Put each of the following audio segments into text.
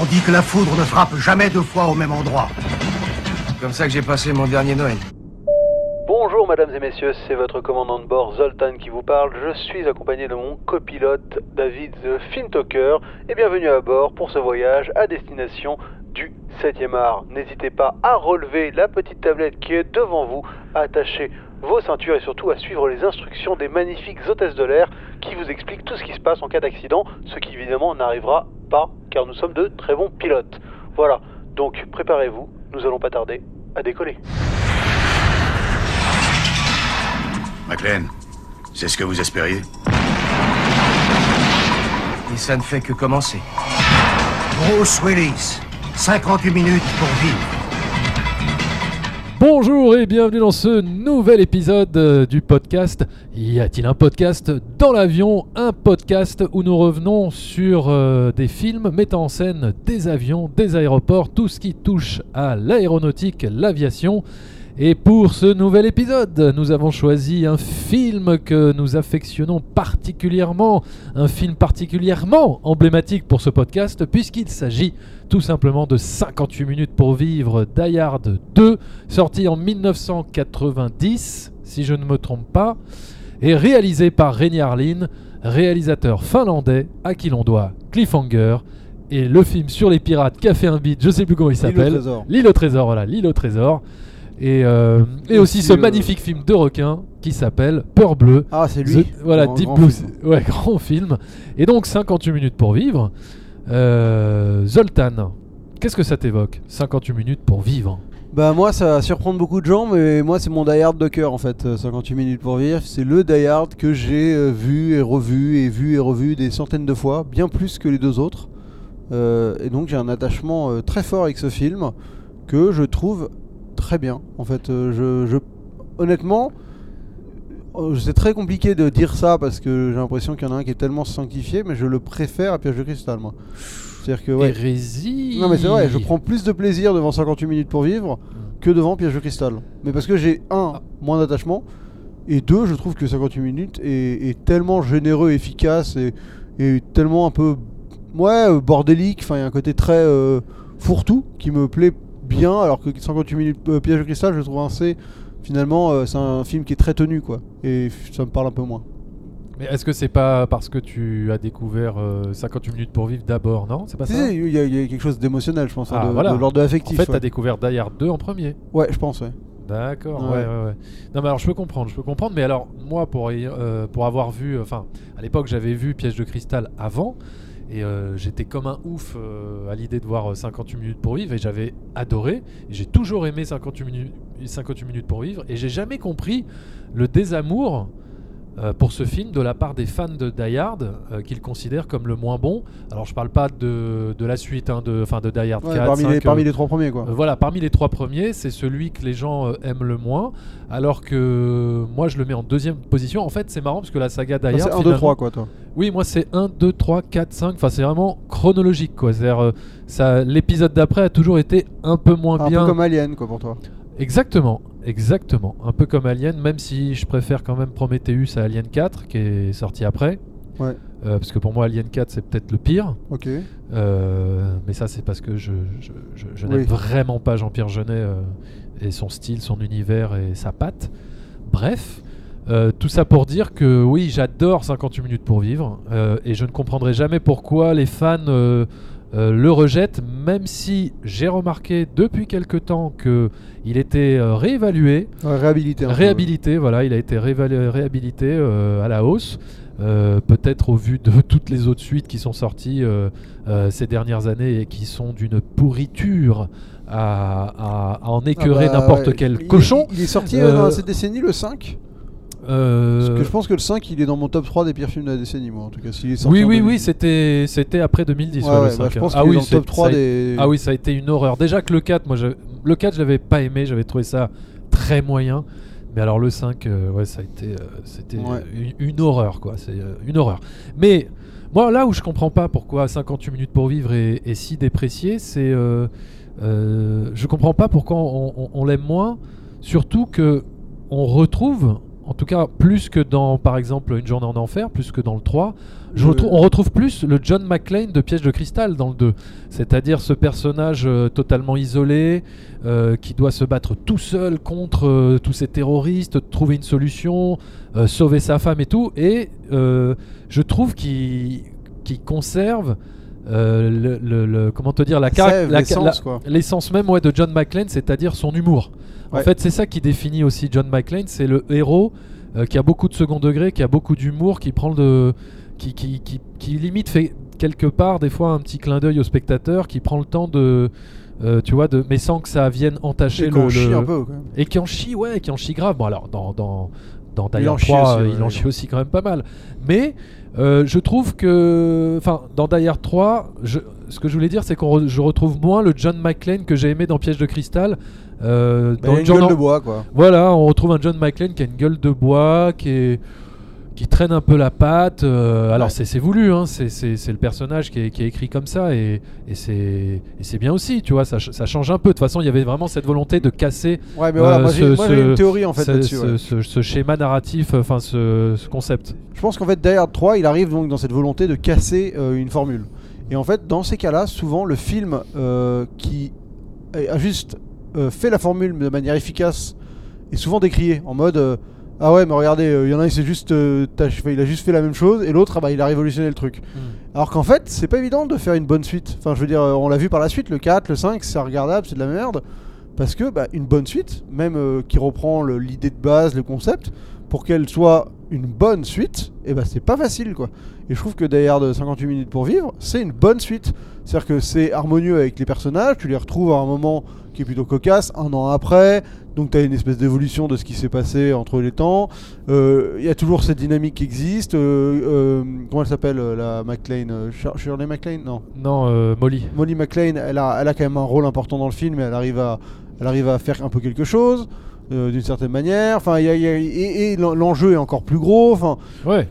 On dit que la foudre ne frappe jamais deux fois au même endroit. C'est comme ça que j'ai passé mon dernier Noël. Bonjour mesdames et messieurs, c'est votre commandant de bord Zoltan qui vous parle. Je suis accompagné de mon copilote David The Fintalker et bienvenue à bord pour ce voyage à destination du 7e art. N'hésitez pas à relever la petite tablette qui est devant vous, à attacher vos ceintures et surtout à suivre les instructions des magnifiques hôtesses de l'air qui vous expliquent tout ce qui se passe en cas d'accident, ce qui évidemment n'arrivera pas car nous sommes de très bons pilotes. Voilà, donc préparez-vous, nous allons pas tarder à décoller. McLean, c'est ce que vous espériez? Et ça ne fait que commencer. Bruce Willis, 58 minutes pour vivre. Bonjour et bienvenue dans ce nouvel épisode euh, du podcast. Y a-t-il un podcast dans l'avion? Un podcast où nous revenons sur euh, des films mettant en scène des avions, des aéroports, tout ce qui touche à l'aéronautique, l'aviation. Et pour ce nouvel épisode, nous avons choisi un film que nous affectionnons particulièrement, un film particulièrement emblématique pour ce podcast, puisqu'il s'agit tout simplement de 58 minutes pour vivre Die Hard 2, sorti en 1990, si je ne me trompe pas, et réalisé par Rémi Harlin, réalisateur finlandais à qui l'on doit Cliffhanger, et le film sur les pirates qui a fait un beat, je sais plus comment il L'île au s'appelle. trésor. L'île au trésor, voilà, l'île au trésor. Et, euh, et aussi, ce euh, magnifique film de requin qui s'appelle Peur Bleue. Ah, c'est lui. The- voilà, Grand- Deep grand Blue. film. Ouais, grand film. Et donc 58 minutes pour vivre. Euh, Zoltan, qu'est-ce que ça t'évoque 58 minutes pour vivre? Bah moi ça va surprendre beaucoup de gens mais moi c'est mon Die Hard de cœur en fait, euh, 58 minutes pour vivre. C'est le Die Hard que j'ai euh, vu et revu et vu et revu des centaines de fois, bien plus que les deux autres. Euh, et donc j'ai un attachement euh, très fort avec ce film que je trouve très bien. En fait, euh, je, je- honnêtement, euh, c'est très compliqué de dire ça parce que j'ai l'impression qu'il y en a un qui est tellement sanctifié, mais je le préfère à Piège de cristal moi. C'est-à-dire que ouais, Hérésie. Non mais c'est vrai, je prends plus de plaisir devant 58 minutes pour vivre que devant Piège de cristal. Mais parce que j'ai un moins d'attachement et deux, je trouve que 58 minutes est, est tellement généreux, efficace et, et tellement un peu ouais bordélique. Enfin, il y a un côté très euh, fourre-tout qui me plaît bien, alors que 58 minutes euh, Piège de cristal, je trouve assez finalement euh, c'est un film qui est très tenu quoi et ça me parle un peu moins. Mais est-ce que c'est pas parce que tu as découvert euh, 58 minutes pour vivre d'abord, non? C'est pas Si, ça? si, il y, a- il y a quelque chose d'émotionnel, je pense, hein, Ah, de, voilà. de l'ordre de En fait, ouais. t'as découvert Die Hard 2 en premier. ouais, je pense, ouais. D'accord, Ouais. ouais. ouais, ouais. Non, mais alors je peux comprendre, je peux comprendre. Mais alors, moi, pour, euh, pour avoir vu, enfin, à l'époque, j'avais vu Piège de cristal avant. Et euh, j'étais comme un ouf euh, à l'idée de voir euh, 58 minutes pour vivre. Et j'avais adoré. J'ai toujours aimé 58 minutes, 58 minutes pour vivre. Et j'ai jamais compris le désamour. Euh, pour ce film de la part des fans de Die Hard euh, qu'ils considèrent comme le moins bon. Alors je parle pas de, de la suite, hein, de, enfin de Die Hard Ouais, 4, parmi, 5, les, euh, parmi les trois premiers, quoi. euh, voilà, parmi les trois premiers, c'est celui que les gens euh, aiment le moins, alors que moi je le mets en deuxième position. En fait, c'est marrant parce que la saga Die Hard, c'est 1, 2, finalement- 3, quoi, toi. Oui, moi c'est 1, 2, 3, 4, 5. Enfin, c'est vraiment chronologique, quoi. C'est-à-dire, euh, l'épisode d'après a toujours été un peu moins Un bien. peu comme Alien, quoi, pour toi. Exactement, exactement. Un peu comme Alien, même si je préfère quand même Prometheus à Alien 4, qui est sorti après. Ouais. Euh, parce que pour moi, Alien 4, c'est peut-être le pire. Ok. Euh, mais ça, c'est parce que je, je, je- je n'aime vraiment pas Jean-Pierre Jeunet euh, et son style, son univers et sa patte. Bref, tout ça pour dire que oui, j'adore 58 minutes pour vivre et je ne comprendrai jamais pourquoi les fans euh, le rejettent, même si j'ai remarqué depuis quelque temps que il était euh, réévalué, Ouais, réhabilité. peu, réhabilité, voilà, il a été réhabilité euh, à la hausse. Peut-être au vu de toutes les autres suites qui sont sorties ces dernières années et qui sont d'une pourriture à, à- à en ouais. écœurer Ah bah, n'importe ouais. quel Il est- cochon. Il, est sorti dans cette décennie, le 5 Euh, Parce que je pense que le 5, il est dans mon top 3 des pires films de la décennie, moi, en tout cas. s'il est sorti oui, en oui, 2010. oui, c'était c'était après 2010. Ouais, ouais, le ouais, 5, bah, je pense ah oui, dans le top 3 ça a- des. Ah oui, ça a été une horreur. Déjà que le 4, moi, je- le 4, je l'avais pas aimé, j'avais trouvé ça très moyen. Mais alors le 5, euh, ouais, ça a été, euh, c'était Ouais. une, une horreur, quoi. C'est une horreur. Mais moi, là où je comprends pas pourquoi 58 minutes pour vivre est, est si déprécié, c'est, je comprends pas pourquoi on, on- on l'aime moins. Surtout que on retrouve en tout cas plus que dans par exemple Une journée en enfer, plus que dans le 3. Je Oui. retrouve- on retrouve plus le John McClane de Piège de cristal dans le 2. C'est-à-dire ce personnage euh, totalement isolé, euh, qui doit se battre tout seul contre euh, tous ces terroristes, trouver une solution, euh, sauver sa femme et tout. Et euh, je trouve qu'il conserve euh, le, le- le- comment te dire la, l'essence même ouais, de John McClane, c'est-à-dire son humour. En Ouais. fait, c'est ça qui définit aussi John McClane, c'est le héros euh, qui a beaucoup de second degré, qui a beaucoup d'humour, qui prend le, qui, qui, qui, qui limite fait quelque part des fois un petit clin d'œil au spectateur, qui prend le temps de, euh, tu vois, de, mais sans que ça vienne entacher Et le, chie un peu, quand même. et qui en chie, ouais, qui en chie grave. Bon alors dans dans dans Die Il en Hard chie 3, aussi, euh, ouais, il en chie aussi quand même pas mal. Mais euh, je trouve que, enfin, dans Die Hard 3, je, ce que je voulais dire, c'est que je retrouve moins le John McClane que j'ai aimé dans Piège de cristal. Euh, Bah, il dans a une gueule de bois, quoi. Voilà, on retrouve un John McClane qui a une gueule de bois, qui est qui traîne un peu la patte. euh, alors Ouais. c'est c'est voulu, hein, c'est- le personnage qui est, qui est écrit comme ça et, et c'est bien aussi, tu vois, ça, ça change un peu. De toute façon, il y avait vraiment cette volonté de casser Ouais, mais voilà, Euh, moi ce- j'ai moi, j'ai ce- une théorie en fait ce, là-dessus. ce- ouais. ce- ce schéma narratif, enfin ce, ce concept. Je pense qu'en fait, Die Hard 3, il arrive donc dans cette volonté de casser euh, une formule. Et en fait, dans ces cas-là, souvent, le film qui a juste euh, fait la formule de manière efficace est souvent décrié en mode euh, Ah ouais, mais regardez, euh, il y en a un, il, s'est juste, il a juste fait la même chose, et l'autre, ah bah, il a révolutionné le truc. Alors qu'en fait, c'est pas évident de faire une bonne suite. Enfin, je veux dire, on l'a vu par la suite, le 4, le 5, c'est regardable, c'est de la merde. Parce que bah, une bonne suite, même qui reprend l'idée de base, le concept, pour qu'elle soit une bonne suite, et bah c'est pas facile quoi. Et je trouve que Die Hard 58 minutes pour vivre, c'est une bonne suite. C'est-à-dire que c'est harmonieux avec les personnages, tu les retrouves à un moment qui est plutôt cocasse, un an après, donc tu as une espèce d'évolution de ce qui s'est passé entre les temps. Euh, Il y a toujours cette dynamique qui existe. Euh, euh, comment elle s'appelle euh, la McLean euh, Shir- Shirley McLean Non. Non, euh, Molly. Molly McLean, elle a, elle a quand même un rôle important dans le film, et elle arrive à, elle arrive à faire un peu quelque chose. Euh, d'une certaine manière, enfin, y a- y a- et, et l'en- l'enjeu est encore plus gros. Enfin, Ouais.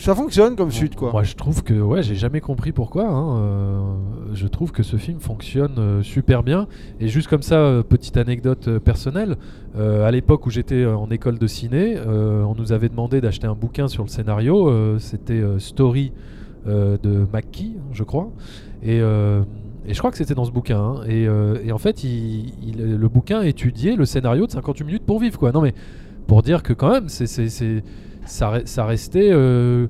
ça fonctionne comme suite, quoi. Moi, je trouve que, ouais, j'ai jamais compris pourquoi. hein, euh, je trouve que ce film fonctionne euh, super bien. Et juste comme ça, petite anecdote personnelle. à l'époque où j'étais en école de ciné, on nous avait demandé d'acheter un bouquin sur le scénario. C'était Story de McKee, je crois. Et, et je crois que c'était dans ce bouquin. hein. Et, euh, et en fait, le bouquin étudiait le scénario de 58 minutes pour vivre, quoi. Non, mais pour dire que quand même, ça, re- ça restait euh,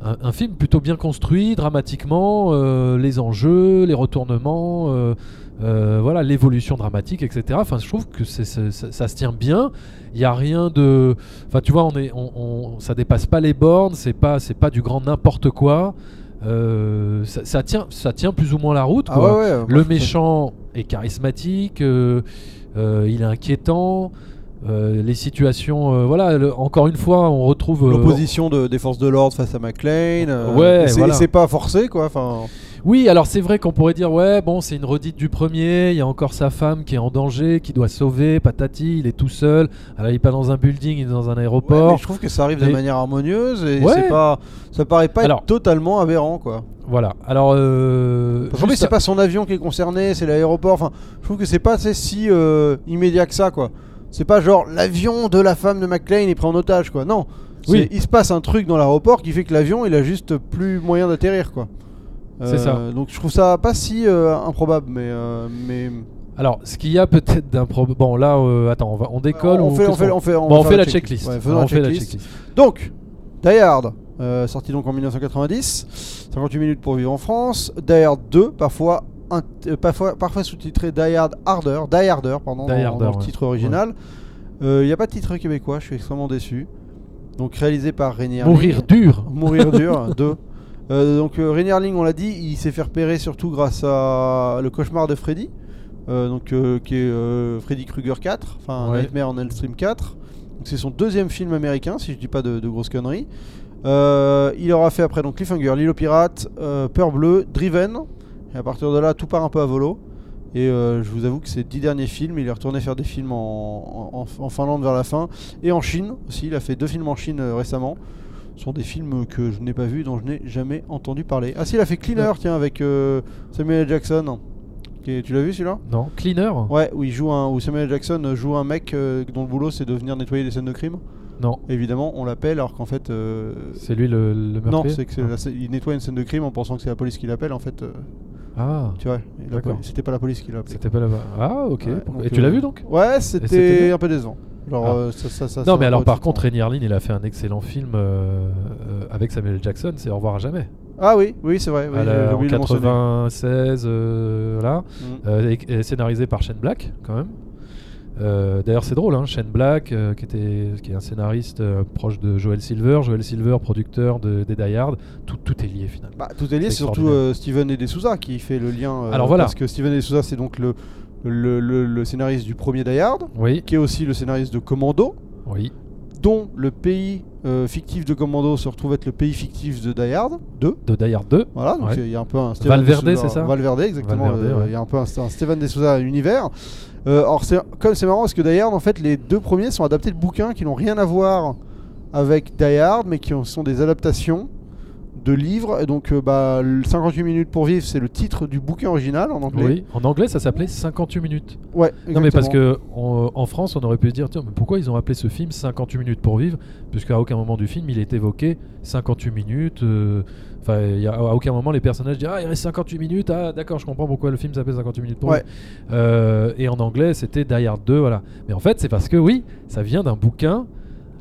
un, film plutôt bien construit, dramatiquement, euh, les enjeux, les retournements, voilà, l'évolution dramatique, etc. Enfin, je trouve que ça, se tient bien. Il n'y a rien de, enfin, tu vois, on est, ça dépasse pas les bornes. C'est pas, c'est pas du grand n'importe quoi. Euh, ça, ça tient, ça tient plus ou moins la route. Ah quoi. ouais, ouais, moi, Le méchant est charismatique, euh, euh, il est inquiétant. les situations, voilà, le- encore une fois, on retrouve. L'opposition de, des forces de l'ordre face à McLean. Ouais, voilà. c'est pas forcé, quoi. Enfin, Oui, alors c'est vrai qu'on pourrait dire, ouais, bon, c'est une redite du premier, il y a encore sa femme qui est en danger, qui doit sauver, patati, il est tout seul, alors il est pas dans un building, il est dans un ouais, aéroport. mais je trouve que ça arrive de Et- manière harmonieuse et Ouais. c'est pas, ça paraît pas Alors- être totalement aberrant, quoi. Voilà, alors. Euh, Parce c'est pas son avion qui est concerné, c'est l'aéroport. Enfin, je trouve que c'est pas si euh, immédiat que ça, quoi. C'est pas genre l'avion de la femme de McLean est pris en otage, quoi. Non. Oui. Il se passe un truc dans l'aéroport qui fait que l'avion, il a juste plus moyen d'atterrir, quoi. C'est ça. Donc je trouve ça pas si euh, improbable, mais euh, mais Alors, ce qu'il y a peut-être d'un problème. Bon, là, euh, attends, on, va, on décolle. on, fait, on fait, on fait, on fait la checklist. Ouais, on fait la checklist. Donc, Die Hard, euh, sorti donc en 1990, 58 minutes pour vivre en France. Die Hard 2, parfois, euh, parfois, parfois sous-titré Die Hard Harder, Die Harder, pardon, Die dans, Harder, dans le ouais. titre original. Il n'y a pas de titre québécois, je suis extrêmement déçu. Donc réalisé par Harling. Mourir dur. Mourir dur, 2. Euh, donc euh, René Harling, on l'a dit, il s'est fait repérer surtout grâce à Le Cauchemar de Freddy, euh, donc, euh, qui est Freddy Krueger 4, enfin Ouais. Nightmare on Elm Street 4. Donc, C'est son deuxième film américain, si je dis pas de, de grosses conneries. Il aura fait après donc Cliffhanger, L'île aux pirates, euh, Peur bleue, Driven. Et à partir de là, tout part un peu à volo. Et euh, je vous avoue que ces dix derniers films, il est retourné faire des films en, en- en Finlande vers la fin. Et en Chine aussi, il a fait deux films en Chine euh, récemment. Ce sont des films que je n'ai pas vus, dont je n'ai jamais entendu parler. Ah si, il a fait Cleaner, tiens, avec euh, Samuel L. Jackson. Est- Tu l'as vu celui-là? Non, Cleaner? Ouais, où, il joue un, où Samuel L. Jackson joue un mec euh, dont le boulot c'est de venir nettoyer des scènes de crime. Non, Évidemment, on l'appelle alors qu'en fait. euh, c'est lui le, le non, meurtrier c'est que c'est Ah. la il nettoie une scène de crime en pensant que c'est la police qui l'appelle. En fait, euh, Ah, tu vois, et c'était pas la police qui l'a appelé. c'était pas là-bas. Ah, ok. Ouais, Pourquoi- donc, Et tu l'as vu donc? Ouais, c'était un peu décevant. Genre, Ah. euh, ça, ça, ça, Non, mais alors par contre, Renny Harlin, il a fait un excellent film euh, euh, avec Samuel Jackson, c'est Au revoir à jamais. Ah oui, oui, c'est vrai. Oui, la- en oublié de le mentionner. 96, euh, voilà. Mm. Et- et scénarisé par Shane Black, quand même. D'ailleurs, c'est drôle, hein, Shane Black, qui, était, qui est un scénariste proche de Joel Silver, Joel Silver, producteur de, des Die Hard, tout, tout est lié finalement. Bah, tout est lié, C'est surtout Steven et Souza qui fait le lien. Alors voilà. Parce que Steven et Souza, c'est donc le, le, le- le scénariste du premier Die Hard, Oui, qui est aussi le scénariste de Commando, oui, dont le pays euh, fictif de Commando se retrouve être le pays fictif de Die Hard 2. de Die Hard 2. Voilà, donc Ouais. il y a un peu un Steven Valverde, c'est ça Valverde, exactement. Euh, ouais. Il y a un peu un, un Steven Souza univers. Euh, alors, comme c'est marrant parce que Die Hard, en fait, les deux premiers sont adaptés de bouquins qui n'ont rien à voir avec Die Hard, mais qui ont- sont des adaptations de livres. Et donc, euh, bah, 58 minutes pour vivre, c'est le titre du bouquin original en anglais. Oui, en anglais ça s'appelait 58 minutes. Ouais, Non mais parce que en, en France on aurait pu se dire tiens mais pourquoi ils ont appelé ce film 58 minutes pour vivre? Puisqu'à aucun moment du film il est évoqué 58 minutes euh, enfin à aucun moment les personnages disent ah il reste 58 minutes ah d'accord je comprends pourquoi le film s'appelle 58 minutes pour Ouais. vivre Euh, et en anglais c'était Die Hard 2 voilà mais en fait c'est parce que oui ça vient d'un bouquin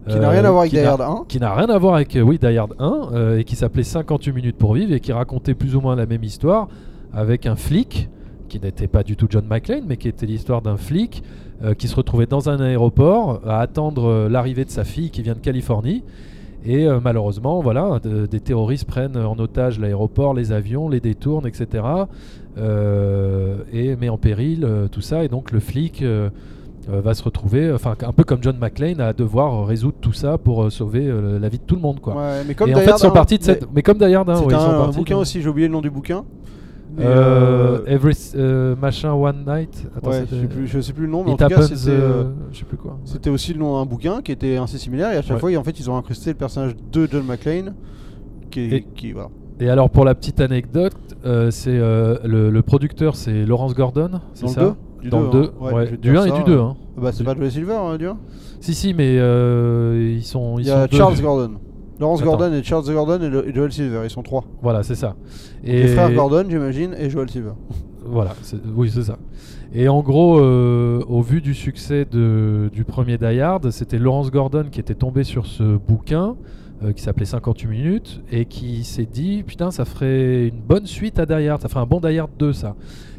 Qui n'a euh, rien à voir avec Die Hard 1. qui n'a rien à voir avec euh, oui, Die Hard 1 euh, et qui s'appelait 58 minutes pour vivre et qui racontait plus ou moins la même histoire avec un flic qui n'était pas du tout John McClane mais qui était l'histoire d'un flic euh, qui se retrouvait dans un aéroport à attendre euh, l'arrivée de sa fille qui vient de Californie et euh, malheureusement voilà de- des terroristes prennent en otage l'aéroport les avions les détournent etc euh, et met en péril euh, tout ça et donc le flic euh, euh, va se retrouver, enfin un peu comme John McClane, à devoir euh, résoudre tout ça pour euh, sauver euh, la vie de tout le monde, quoi. Ouais, mais comme et en fait, sont 1, partis de cette. mais comme Die Hard 1, C'est oui, ils sont un, un bouquin de- aussi, j'ai oublié le nom du bouquin. Euh, euh, Every euh, machin One Night. Attends, ouais, je sais plus, je sais plus le nom, mais en tout cas, c'était. euh, euh, je sais plus quoi. C'était aussi le nom d'un bouquin qui était assez similaire et à chaque Ouais. fois en fait ils ont incrusté le personnage de John McClane qui, est- Et- qui voilà. Et alors pour la petite anecdote, euh, c'est euh, le, le producteur, c'est Lawrence Gordon, c'est le ça? Du Dans deux, le hein. 2, Ouais, ouais, je vais te du dire 1 et du 2. euh. Hein. Bah c'est pas Joey Silver hein, du un Si, si, mais euh, ils sont. Ils Il y a sont deux. Charles Gordon. Lawrence Attends. Gordon et Charles Gordon et, le- et Joel Silver, ils sont trois. Voilà, c'est ça. Les frères Gordon j'imagine et Joel Silver. Voilà, oui, c'est ça. Et en gros, euh, au vu du succès de- du premier Die Hard, c'était Lawrence Gordon qui était tombé sur ce bouquin euh, qui s'appelait 58 minutes et qui s'est dit putain, ça ferait une bonne suite à Die Hard, ça ferait un bon Die Hard 2 ça.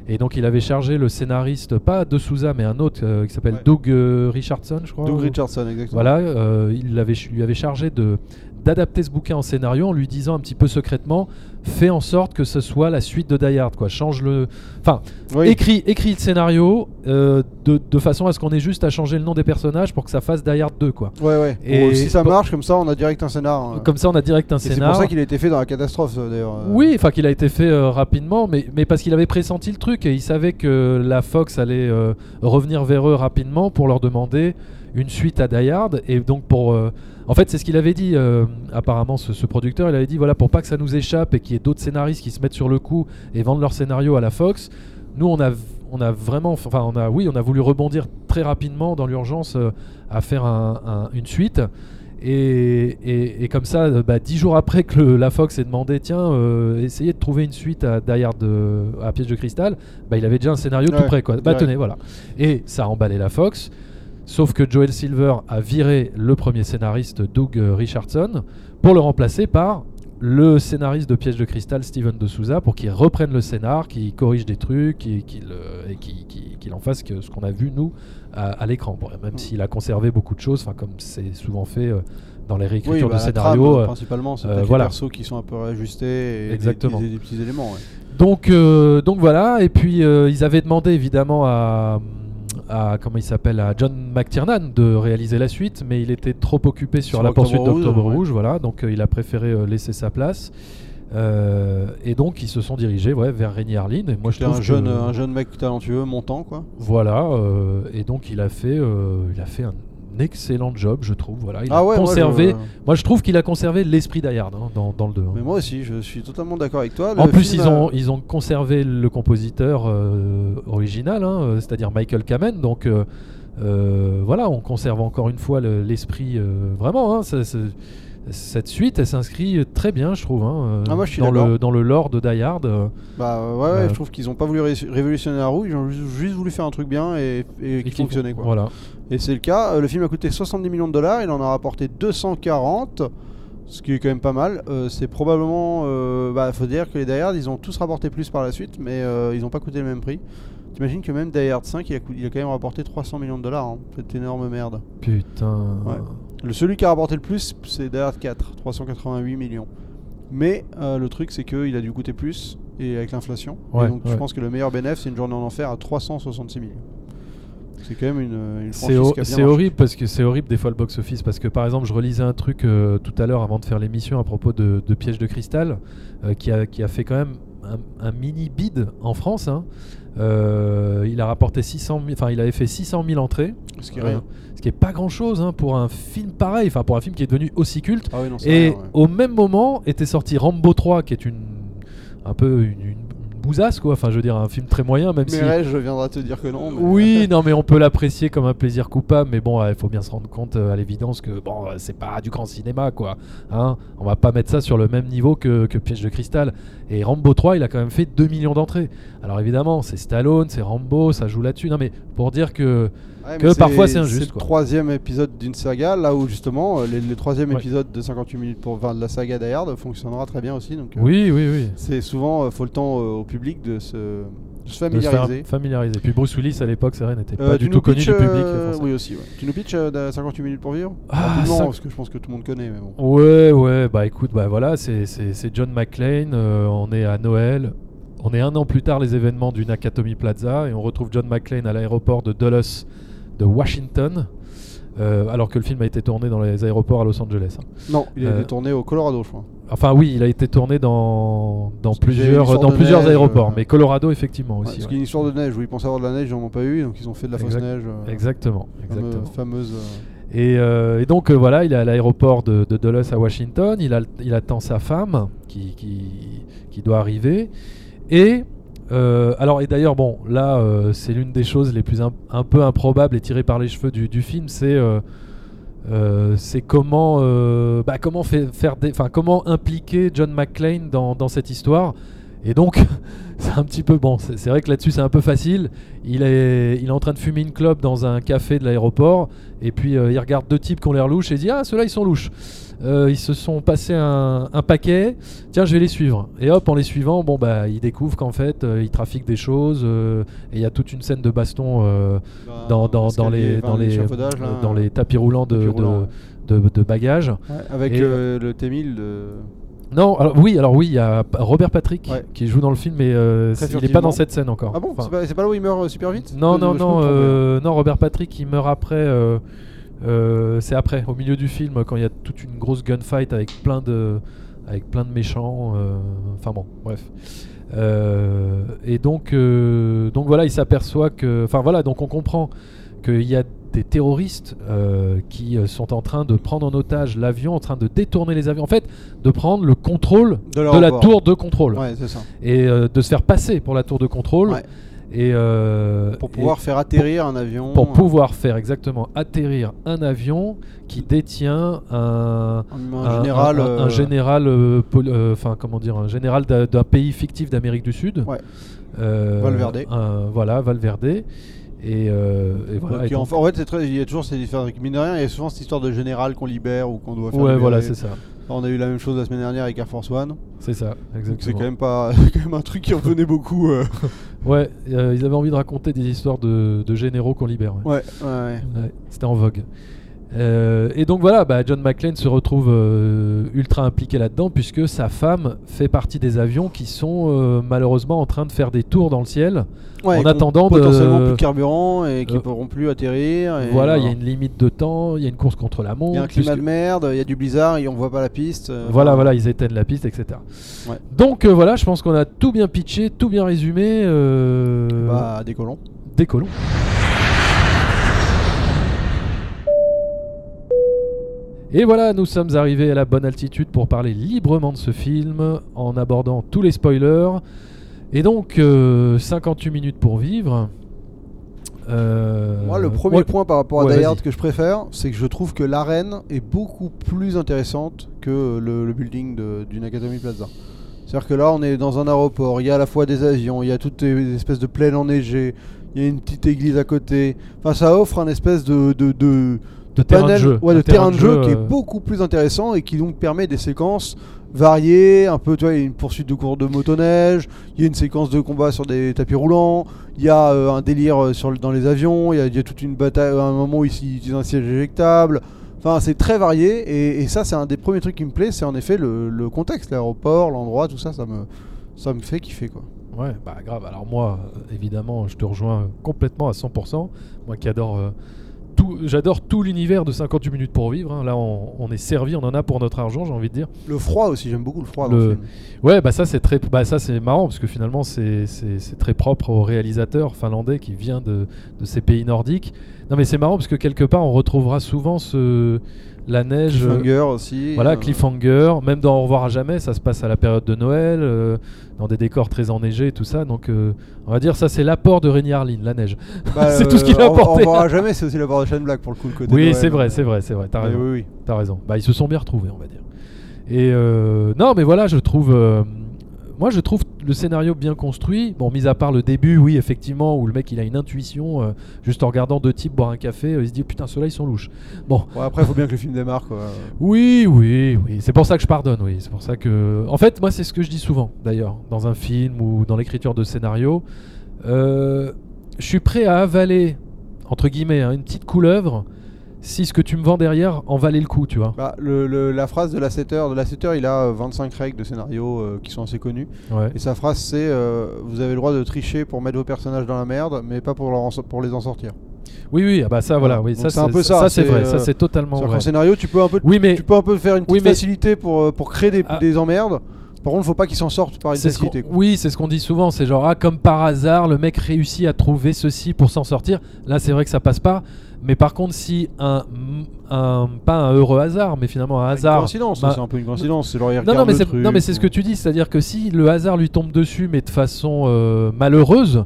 Et donc il avait chargé le scénariste, pas de Souza, mais un autre euh, qui s'appelle Ouais. Doug euh, Richardson, je crois. Doug ou- Richardson exactement. Voilà, euh, il lui avait chargé de d'adapter ce bouquin en scénario en lui disant un petit peu secrètement fais en sorte que ce soit la suite de Die Hard quoi change le enfin Oui. écris, écris le scénario euh, de, de façon à ce qu'on ait juste à changer le nom des personnages pour que ça fasse Die Hard 2 quoi. Ouais ouais. Et- si ça marche comme ça on a direct un scénar. hein. Comme ça on a direct un Et c'est scénar. pour ça qu'il a été fait dans la catastrophe euh, d'ailleurs. euh. Oui, enfin qu'il a été fait euh, rapidement, mais, mais parce qu'il avait pressenti le truc et il savait que la Fox allait euh, revenir vers eux rapidement pour leur demander une suite à Die Hard. Et donc pour... euh, en fait c'est ce qu'il avait dit, euh, apparemment ce, ce producteur, il avait dit voilà pour pas que ça nous échappe et qu'il y ait d'autres scénaristes qui se mettent sur le coup et vendent leur scénario à la Fox, nous on a... On a vraiment, enfin, on a, oui, on a voulu rebondir très rapidement dans l'urgence euh, à faire un- un- une suite. Et, et- et comme ça, bah, dix jours après que le- la Fox ait demandé, tiens, euh, essayez de trouver une suite à Die Hard à Piège de Cristal, bah, il avait déjà un scénario Ouais, tout prêt. Quoi. Bah tenez, voilà. Et ça a emballé la Fox. Sauf que Joel Silver a viré le premier scénariste, Doug Richardson, pour le remplacer par le scénariste de Piège de Cristal, Steven de Souza, pour qu'il reprenne le scénar, qu'il corrige des trucs qu'il- euh, en fasse que ce qu'on a vu, nous, à, à l'écran. Bon, même Mm. s'il a conservé beaucoup de choses, comme c'est souvent fait euh, dans les Oui, réécritures bah, de la scénario. trame, euh, principalement, c'est euh, peut-être voilà. les persos qui sont un peu réajustés et des- Exactement. Des, des petits éléments. ouais. Donc, euh, donc voilà, et puis ils avaient demandé évidemment à, à comment il s'appelle à John McTiernan de réaliser la suite, mais il était trop occupé sur, Sur la Octobre poursuite Rouge, d'Octobre ouais. Rouge, voilà, donc euh, il a préféré euh, laisser sa place. Euh, et donc ils se sont dirigés ouais, vers Rémi Harlin. Et moi je trouve un que- jeune, un jeune mec talentueux, montant quoi. Voilà, et donc il a fait, il a fait un excellent job, je trouve. Voilà, il ah a ouais, moi, conservé. je- Moi, je trouve qu'il a conservé l'esprit Die Hard hein, dans, dans le 2. hein. Mais moi aussi, je suis totalement d'accord avec toi. En plus, ils a- ont, ils ont conservé le compositeur euh, original, hein, euh, c'est-à-dire Michael Kamen. Donc, euh, voilà, on conserve encore une fois le- l'esprit vraiment. Cette suite, elle s'inscrit très bien, je trouve, hein, euh, Ah, moi, je suis dans, le, dans le lore de Die Hard. euh, Bah ouais, ouais, Euh. je trouve qu'ils ont pas voulu ré- révolutionner la roue, ils ont juste, voulu faire un truc bien et, et qui et qui- fonctionnait quoi. Voilà. Et c'est le cas. Le film a coûté 70 millions de dollars, il en a rapporté 240, ce qui est quand même pas mal. Euh, c'est probablement, euh, bah faut dire que les Die Hard, ils ont tous rapporté plus par la suite, mais euh, ils ont pas coûté le même prix. T'imagines que même Die Hard 5, il a, cou- il a quand même rapporté 300 millions de dollars. hein. Cette énorme merde. Putain. Ouais. Le celui qui a rapporté le plus, c'est Die Hard 4, 388 millions. Mais euh, le truc, c'est qu'il a dû coûter plus et avec l'inflation. Et Ouais, donc je pense que le meilleur bénéfice, c'est une journée en enfer à 366 millions. C'est quand même une, une C'est marché. horrible parce que c'est horrible des fois le box-office parce que par exemple je relisais un truc euh, tout à l'heure avant de faire l'émission à propos de, de Piège de cristal euh, qui, a, qui a fait quand même un, un mini bid en France. hein. Euh, il a rapporté 600 000, enfin il avait fait 600 000 entrées, Ce qui est euh, rien. ce qui est pas grand chose pour un film pareil, enfin pour un film qui est devenu aussi culte. Ah oui, non, Et rien, ouais. au même moment était sorti Rambo 3 qui est une un peu une- une bousasse quoi, enfin je veux dire un film très moyen même si Mais ouais, je viendrai te dire que non. mais- oui, non, mais on peut l'apprécier comme un plaisir coupable, mais bon, il faut bien se rendre compte euh, à l'évidence que bon, euh, c'est pas du grand cinéma, quoi. Hein on va pas mettre ça sur le même niveau que, que Piège de cristal. Et Rambo 3, il a quand même fait 2 millions d'entrées. Alors évidemment, c'est Stallone, c'est Rambo, ça joue là-dessus. Non, mais pour dire que Ouais, que parfois c'est injuste, le quoi. troisième épisode d'une saga, là où justement euh, le troisième Ouais. épisode de 58 minutes pour 20 de la saga Die Hard fonctionnera très bien aussi. Donc, euh, oui, oui, oui. C'est souvent, euh, faut le temps au public de se, de se De se familiariser. familiariser. Puis Bruce Willis à l'époque, c'est vrai, n'était pas du tout connu pitches, du public. oui aussi. ouais. Tu nous pitches euh, de 58 minutes pour vivre? Ah, Rapidement, cinq- parce que je pense que tout le monde connaît. Mais bon. Ouais, ouais, bah écoute, bah voilà, c'est c'est- c'est John McClane, on est à Noël, on est un an plus tard les événements du Nakatomi Plaza et on retrouve John McClane à l'aéroport de Dulles de Washington, euh, alors que le film a été tourné dans les aéroports à Los Angeles. hein. Non, il a Euh, été tourné au Colorado, je crois. Enfin oui, il a été tourné dans, dans plusieurs, dans plusieurs neige, aéroports, euh, mais Colorado effectivement Ouais, aussi. parce ouais. qu'il y a une histoire de neige où ils pensaient avoir de la neige, ils n'en ont pas eu, donc ils ont fait de la fausse neige. Exactement, fameuse. Et, et donc voilà, il est à l'aéroport de, de Dulles à Washington, il, a- il attend sa femme qui, qui, qui doit arriver. Et euh, alors et d'ailleurs bon là euh, c'est l'une des choses les plus un peu improbables et tirées par les cheveux du, film, c'est euh, comment bah, comment fait- faire des, enfin comment impliquer John McClane dans cette histoire. Et donc c'est un petit peu bon, c'est vrai que là-dessus c'est un peu facile. Il est, il est en train de fumer une clope dans un café de l'aéroport et puis euh, il regarde deux types qui ont l'air louches et il dit ah ceux-là ils sont louches. Euh, ils se sont passés un, un paquet. Tiens je vais les suivre. Et hop en les suivant bon bah il découvre qu'en fait euh, ils trafiquent des choses euh, et il y a toute une scène de baston bah, dans, dans, dans les dans dans tapis roulants de, tapis de, roulants, de- de bagages. ouais, avec Et- euh, le T1000 de. Non, alors, oui, alors oui, il y a Robert Patrick Ouais. qui joue dans le film, mais euh, il n'est pas dans cette scène encore. Ah bon Enfin, C'est pas, là où il meurt euh, super vite Non, non, non, euh, non, Robert Patrick, il meurt après. c'est après, au milieu du film, quand il y a toute une grosse gunfight avec plein de, avec plein de méchants. Enfin bon, bref. Et donc, donc voilà, il s'aperçoit que, enfin voilà, donc on comprend qu'il y a des terroristes euh, qui euh, sont en train de prendre en otage l'avion, en train de détourner les avions, en fait, de prendre le contrôle De de la tour de contrôle Ouais, c'est ça. et euh, de se faire passer pour la tour de contrôle Ouais. et euh, Pour et- pouvoir faire atterrir un avion. pour pouvoir faire exactement atterrir un avion qui détient un Un, un- général. un, un général enfin comment dire un général d'un pays fictif d'Amérique du Sud Ouais. Valverde. voilà Valverde et, euh, et voilà et en, donc- en fait, c'est très- il y a toujours ces différences. Mine de rien, il y a souvent cette histoire de général qu'on libère ou qu'on doit faire. ouais libérer. voilà c'est ça On a eu la même chose la semaine dernière avec Air Force One. c'est ça Donc c'est exactement quand même pas, quand même un truc qui revenait beaucoup. euh. ouais euh, ils avaient envie de raconter des histoires de, de généraux qu'on libère ouais, ouais. Ouais, c'était en vogue. Euh, et donc voilà, bah, John McClane se retrouve euh, ultra impliqué là-dedans puisque sa femme fait partie des avions qui sont euh, malheureusement en train de faire des tours dans le ciel. Ouais, En attendant de- potentiellement plus de carburant et qui Euh, pourront plus atterrir. et voilà, il y a une limite de temps, il y a une course contre la Il y a un montre. climat de merde, il y a du blizzard et on voit pas la piste. Voilà, enfin, voilà, ils éteignent la piste, etc. Ouais. Donc voilà, je pense qu'on a tout bien pitché, tout bien résumé. Bah, décollons. Décollons. Et voilà, nous sommes arrivés à la bonne altitude pour parler librement de ce film, en abordant tous les spoilers. Et donc, euh, 58 minutes pour vivre. Euh, Moi, le premier ouais, point par rapport à Ouais, Die Hard que je préfère, c'est que je trouve que l'arène est beaucoup plus intéressante que le, le building de- d'une Academy Plaza. C'est-à-dire que là, on est dans un aéroport, il y a à la fois des avions, il y a toutes les espèces de plaines enneigées, il y a une petite église à côté. Enfin, ça offre un espèce de, de, de, de terrain de jeu, ouais, de terrain de jeu qui est euh, beaucoup plus intéressant et qui donc permet des séquences variées. Un peu, tu vois, il y a une poursuite de cours de motoneige, il y a une séquence de combat sur des tapis roulants, il y a euh, un délire euh, sur, le- dans les avions, il y, a- il y a toute une bataille, un moment où ils utilisent un siège éjectable. Enfin, c'est très varié et, et ça, c'est un des premiers trucs qui me plaît, c'est en effet le, le contexte, l'aéroport, l'endroit, tout ça, ça me, ça me fait kiffer quoi. Ouais, bah grave. Alors moi, évidemment, je te rejoins complètement à 100%. Moi qui adore euh, tout, j'adore tout l'univers de 58 minutes pour vivre. hein. Là, on, on est servi, on en a pour notre argent, j'ai envie de dire. Le froid aussi, j'aime beaucoup le froid dans Le- le film. Ouais, bah ça c'est très, bah ça c'est marrant parce que finalement c'est c'est- c'est très propre au réalisateur finlandais qui vient de, de ces pays nordiques. Non mais c'est marrant parce que quelque part on retrouvera souvent ce la neige. euh, Cliffhanger aussi. Voilà, euh, cliffhanger, même dans Au revoir à jamais, ça se passe à la période de Noël, euh, dans des décors très enneigés et tout ça. Donc, euh, on va dire, ça, c'est l'apport de Rémi Harlin, la neige. bah, c'est tout ce qu'il a on- On apporté. verra jamais, c'est aussi l'apport de Shane Black pour le coup. Le côté Oui, c'est vrai, c'est vrai, c'est vrai. T'as raison. Oui, oui. T'as raison. Bah, ils se sont bien retrouvés, on va dire. Et euh, non, mais voilà, je trouve. moi, je trouve le scénario bien construit. Bon, mis à part le début, oui, effectivement, où le mec il a une intuition, euh, juste en regardant deux types boire un café, euh, il se dit putain, ceux-là ils sont louches. Bon, Bon, après, il faut bien que le film démarre quoi. Oui, oui, oui. C'est pour ça que je pardonne, oui. C'est pour ça que. En fait, moi, c'est ce que je dis souvent, d'ailleurs, dans un film ou dans l'écriture de scénario. Euh, je suis prêt à avaler, entre guillemets, hein, une petite couleuvre si ce que tu me vends derrière en valait le coup, tu vois. Bah, le, le- la phrase de l'assetteur, de l'assetteur, il a euh, 25 règles de scénario euh, qui sont assez connues. Ouais. Et sa phrase, c'est euh, Vous avez le droit de tricher pour mettre vos personnages dans la merde, mais pas pour, leur en so- pour les en sortir. Oui, oui, ah bah ça, voilà. Oui, Donc ça, c'est un peu ça, Ça, c'est vrai. euh, Ça, c'est totalement vrai. qu'en scénario, tu peux un peu, Oui, mais tu peux un peu faire une petite Oui, mais- facilité pour, euh, pour créer des, Ah. des emmerdes. Par contre, faut pas qu'ils s'en sortent par une ce facilité. oui, c'est ce qu'on dit souvent. C'est genre, ah, comme par hasard, le mec réussit à trouver ceci pour s'en sortir. Là, c'est vrai que ça passe pas. Mais par contre, si un, un- pas un heureux hasard, mais finalement un Une hasard. coïncidence, bah- c'est un peu une coïncidence. Non, non, mais non, mais c'est ce que tu dis, c'est-à-dire que si le hasard lui tombe dessus, mais de façon euh, malheureuse,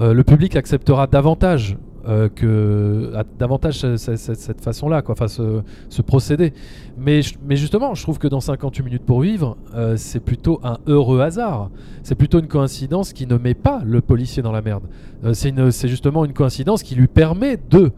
euh, le public acceptera davantage euh, que à- davantage ce- ce- ce- cette façon-là, quoi, enfin ce, ce procédé. Mais, mais justement, je trouve que dans 58 minutes pour vivre, euh, c'est plutôt un heureux hasard. C'est plutôt une coïncidence qui ne met pas le policier dans la merde. Euh, c'est, une- c'est justement une coïncidence qui lui permet de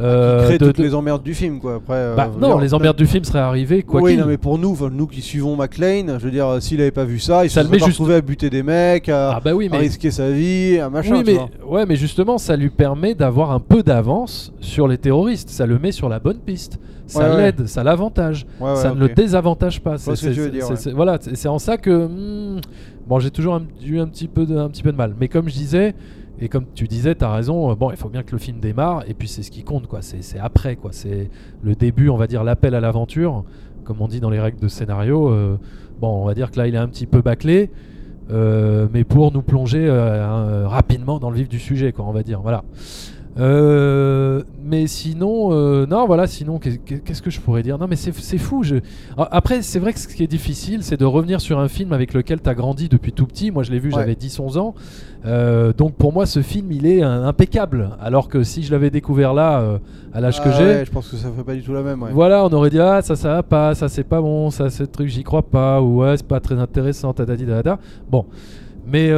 euh, Qui crée de- toutes de- les emmerdes du film, quoi. Après, euh, Bah, non, dire, les emmerdes du film seraient arrivées quoi oui, non, mais pour nous, nous qui suivons McLean, je veux dire, euh, s'il avait pas vu ça, il Ça se serait juste- retrouvé à buter des mecs, à, Ah bah oui, à mais risquer sa vie, à machin. oui, mais, vois. ouais, mais justement, ça lui permet d'avoir un peu d'avance sur les terroristes. Ça le met sur la bonne piste. Ça Ouais, ouais. l'aide, ça l'avantage. Ouais, ça ne le désavantage pas. ce C'est- c'est- Voilà, c'est en ça que hmm, bon, j'ai toujours un- eu un petit peu de, un petit peu de mal. Mais comme je disais. Et comme tu disais, tu as raison, euh, bon, il faut bien que le film démarre, et puis c'est ce qui compte, quoi. C'est après, quoi. C'est le début, on va dire, l'appel à l'aventure, comme on dit dans les règles de scénario. euh, bon, on va dire que là, il est un petit peu bâclé, euh, mais pour nous plonger rapidement dans le vif du sujet, quoi, on va dire. Voilà. Euh, mais sinon, euh, non, voilà, sinon, qu'est- qu'est-ce que je pourrais dire? Non, mais c'est fou. Je... Ah, Après, c'est vrai que ce qui est difficile, c'est de revenir sur un film avec lequel tu as grandi depuis tout petit. Moi, je l'ai vu, Ouais. j'avais 10-11 ans. Euh, donc, pour moi, ce film, il est impeccable. Alors que si je l'avais découvert là, à l'âge que Ah j'ai, ouais, je pense que ça fait pas du tout la même. Ouais. voilà, on aurait dit ah ça ça va pas, ça c'est pas bon, ça ce truc j'y crois pas, ou ouais c'est pas très intéressant, tatata. Bon, mais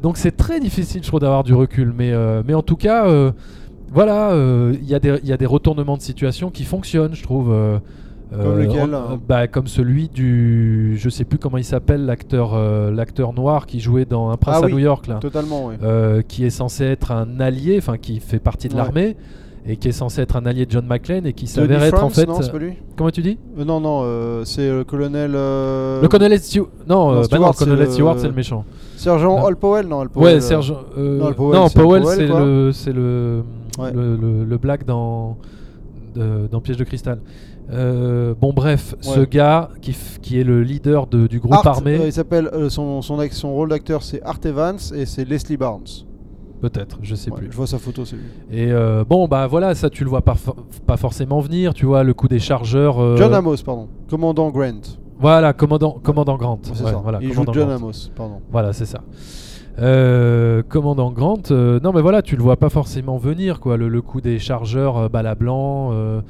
donc c'est très difficile je trouve d'avoir du recul, mais mais en tout cas euh, voilà, euh, il y a des il y a des retournements de situation qui fonctionnent, je trouve. euh, Comme lequel, en- hein bah, Comme celui du. Je sais plus comment il s'appelle, l'acteur euh, l'acteur noir qui jouait dans Un prince Ah à oui. New York, là. Totalement, ouais. Euh, qui est censé être un allié, enfin qui fait partie de Ouais. l'armée, et qui est censé être un allié de John McClane, et qui s'avère être en fait. non, pas lui? Comment tu dis? Euh, Non, non, euh, c'est le colonel. euh, Le colonel Stewart. Non, non, euh, bah Stewart, non, le c'est colonel le- Stewart, c'est le méchant. Sergent Non. Hall Powell, non, Hall Powell, Ouais, euh, Serge. euh, non, Powell, non, le, c'est le, Ouais. le, le, le black dans, de- dans Piège de cristal. Euh, bon, bref, ce gars qui, qui est le leader de- du groupe Art, armé, euh, il s'appelle euh, son, son, rôle d'acteur c'est Art Evans et c'est Leslie Barnes. peut-être, je sais Ouais, plus. je vois sa photo, c'est lui. Et bon, bah voilà, ça tu le vois pas, pas forcément venir, tu vois, le coup des chargeurs. John Amos, pardon. Commandant Grant. Voilà, commandant, commandant Grant. Ouais, ça. Voilà, il joue John Grant. Amos, pardon. Voilà, c'est ça. Euh, commandant Grant, euh, non mais voilà, tu le vois pas forcément venir, quoi. Le, le coup des chargeurs euh, blanc. euh,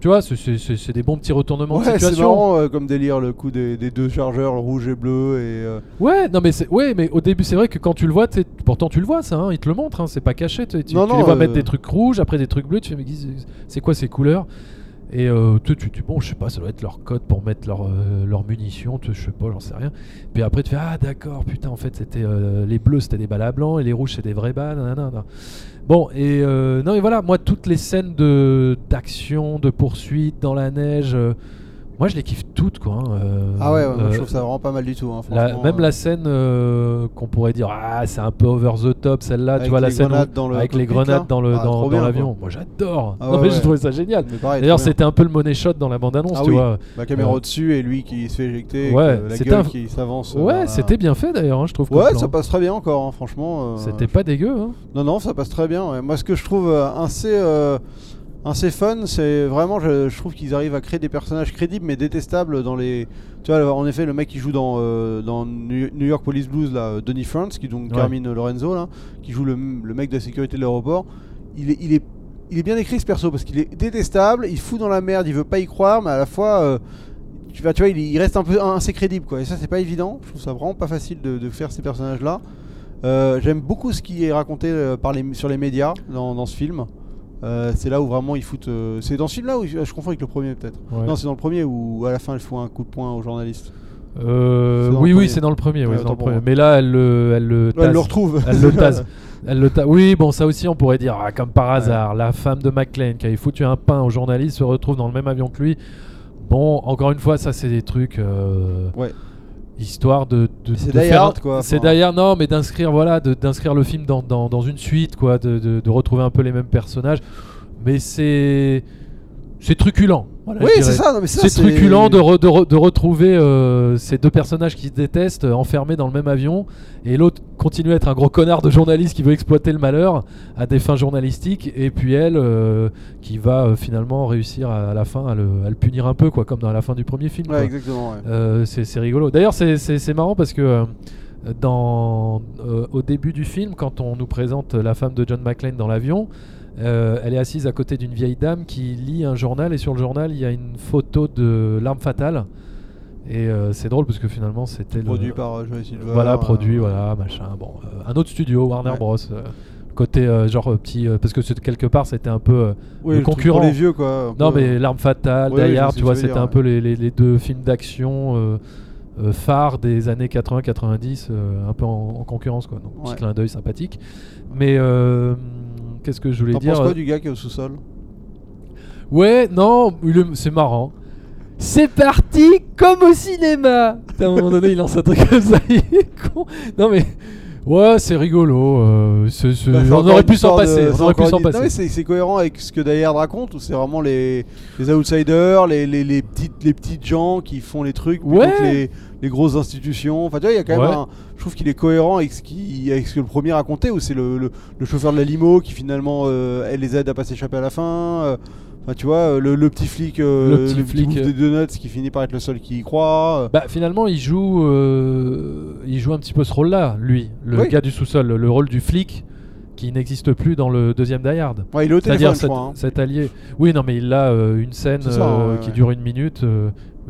tu vois, c'est- des bons petits retournements de Ouais, c'est situation. marrant comme délire le coup des, des deux chargeurs, le rouge et bleu et. Ouais, non mais c'est ouais, mais au début c'est vrai que quand tu le vois, pourtant tu le vois ça, hein, il te le montre, hein, c'est pas caché. Tu, tu- Non, tu non, les vois mettre des trucs rouges, après des trucs bleus, tu fais mais c'est quoi ces couleurs? Et euh, tu, tu- bon, je sais pas, ça doit être leur code pour mettre leur, euh, leurs munitions, je sais pas, j'en sais rien. Puis après tu fais ah d'accord, putain en fait c'était euh, les bleus c'était des balles à blanc et les rouges c'est des vraies balles. nanana. Bon et euh, non mais voilà, moi toutes les scènes d'action, de poursuite dans la neige, euh, moi je les kiffe toutes quoi. hein, euh, Ah ouais, ouais, moi, euh, je trouve ça vraiment pas mal du tout. hein, la- même euh, la scène euh, qu'on pourrait dire ah c'est un peu over the top celle-là tu vois la scène où- grenades dans le avec les là. grenades dans le Ah, dans, l'avion moi j'adore Ah non ouais, mais j'ai trouvé ça génial d'ailleurs c'était un peu le money shot dans la bande annonce Ah tu oui. vois La caméra euh, au-dessus et lui qui se fait éjecter, Ouais, euh, la c'était gueule un- qui s'avance. euh, ouais c'était bien fait d'ailleurs hein, je trouve Ouais, ça passe très bien encore, hein, franchement. euh, c'était pas dégueu. Non, non, ça passe très bien. Moi, ce que je trouve euh, assez, euh, assez fun, c'est vraiment, je, je trouve qu'ils arrivent à créer des personnages crédibles mais détestables dans les. Tu vois, en effet, le mec qui joue dans, euh, dans New York Police Blues, là, euh, Donny France, qui donc Ouais. Carmine Lorenzo, là, qui joue le, le mec de la sécurité de l'aéroport, il est, il est, il est bien écrit ce perso parce qu'il est détestable, il fout dans la merde, il veut pas y croire, mais à la fois. euh, tu vois, tu vois il, il reste un peu assez crédible quoi. Et ça, c'est pas évident. Je trouve ça vraiment pas facile de, de faire ces personnages-là. Euh, J'aime beaucoup ce qui est raconté par les, sur les médias dans, dans ce film. Euh, c'est là où vraiment ils foutent. euh, c'est dans ce film-là où je, je confonds avec le premier peut-être. Ouais. Non, c'est dans le premier où à la fin elle fout un coup de poing aux journalistes. Euh, C'est dans oui le oui premier. c'est dans le premier, oui, Ouais, c'est dans autant le pour premier. moi. mais là elle le elle le Ouais, elle le tasse. retrouve. Elle le tase. Elle le ta- Oui, bon, ça aussi, on pourrait dire, ah, comme par hasard, la femme de McLean qui avait foutu un pain au journaliste se retrouve dans le même avion que lui. Bon, encore une fois, ça, c'est des trucs. euh, Ouais. Histoire de. de C'est un- quoi, C'est d'ailleurs, non, mais d'inscrire, voilà, de- d'inscrire le film dans, dans, dans une suite, quoi, de, de, de retrouver un peu les mêmes personnages. Mais c'est. C'est truculent. voilà, oui, c'est ça. C'est truculent de, re- de, re- de retrouver euh, ces deux personnages qui se détestent euh, enfermés dans le même avion et l'autre continue à être un gros connard de journaliste qui veut exploiter le malheur à des fins journalistiques et puis elle euh, qui va finalement réussir à, à la fin à le, à le punir un peu quoi comme dans la fin du premier film. Ouais, exactement. ouais. C'est rigolo. D'ailleurs, c'est- marrant parce que dans, au début du film, quand on nous présente la femme de John McClane dans l'avion, euh, elle est assise à côté d'une vieille dame qui lit un journal et sur le journal, il y a une photo de l'arme fatale. Et euh, c'est drôle parce que finalement, c'était le- Produit par euh, Joey Silver. voilà, produit, voilà, machin. Bon, un autre studio, Warner Ouais. Bros. côté euh, genre petit, euh, parce que quelque part, c'était un peu euh, Oui, le concurrent. Pour les vieux, quoi. non, peu. mais L'arme fatale, Oui, Die Hard, tu vois, c'était un peu les, les- les deux films d'action phares des années 80-90, euh, un peu en, en concurrence, quoi. Donc, Ouais. petit clin d'œil sympathique. Mais qu'est-ce que je voulais T'en dire penses quoi euh, du gars qui est au sous-sol? Ouais, non, c'est marrant. C'est parti comme au cinéma. Putain, À un moment donné, il lance un truc comme ça, il est con. Non mais, ouais, c'est rigolo. euh, c'est- Bah, on aurait pu s'en de- passer. c'est On aurait pu encore s'en une- Non, mais passer. c'est c'est cohérent avec ce que Die Hard raconte, où c'est vraiment les, les outsiders, les, les, les petites, les petites gens qui font les trucs Ouais. les, les grosses institutions. Enfin, tu vois, il y a quand même Ouais. un. Je trouve qu'il est cohérent avec ce, qui, avec ce que le premier racontait, où c'est le, le, le chauffeur de la limo qui finalement euh, elle les aide à pas s'échapper à la fin. euh, Enfin, tu vois, euh, le, le petit flic, euh, Le petit flic, bouffe euh. des donuts qui finit par être le seul qui y croit. euh. Bah finalement il joue, euh, il joue un petit peu ce rôle-là, lui, le Oui. gars du sous-sol, le rôle du flic qui n'existe plus dans le deuxième Die Hard. Ouais, il est au téléphone, je crois. hein. cet allié. Oui, non, mais il a euh, une scène ça, ouais, qui dure une minute.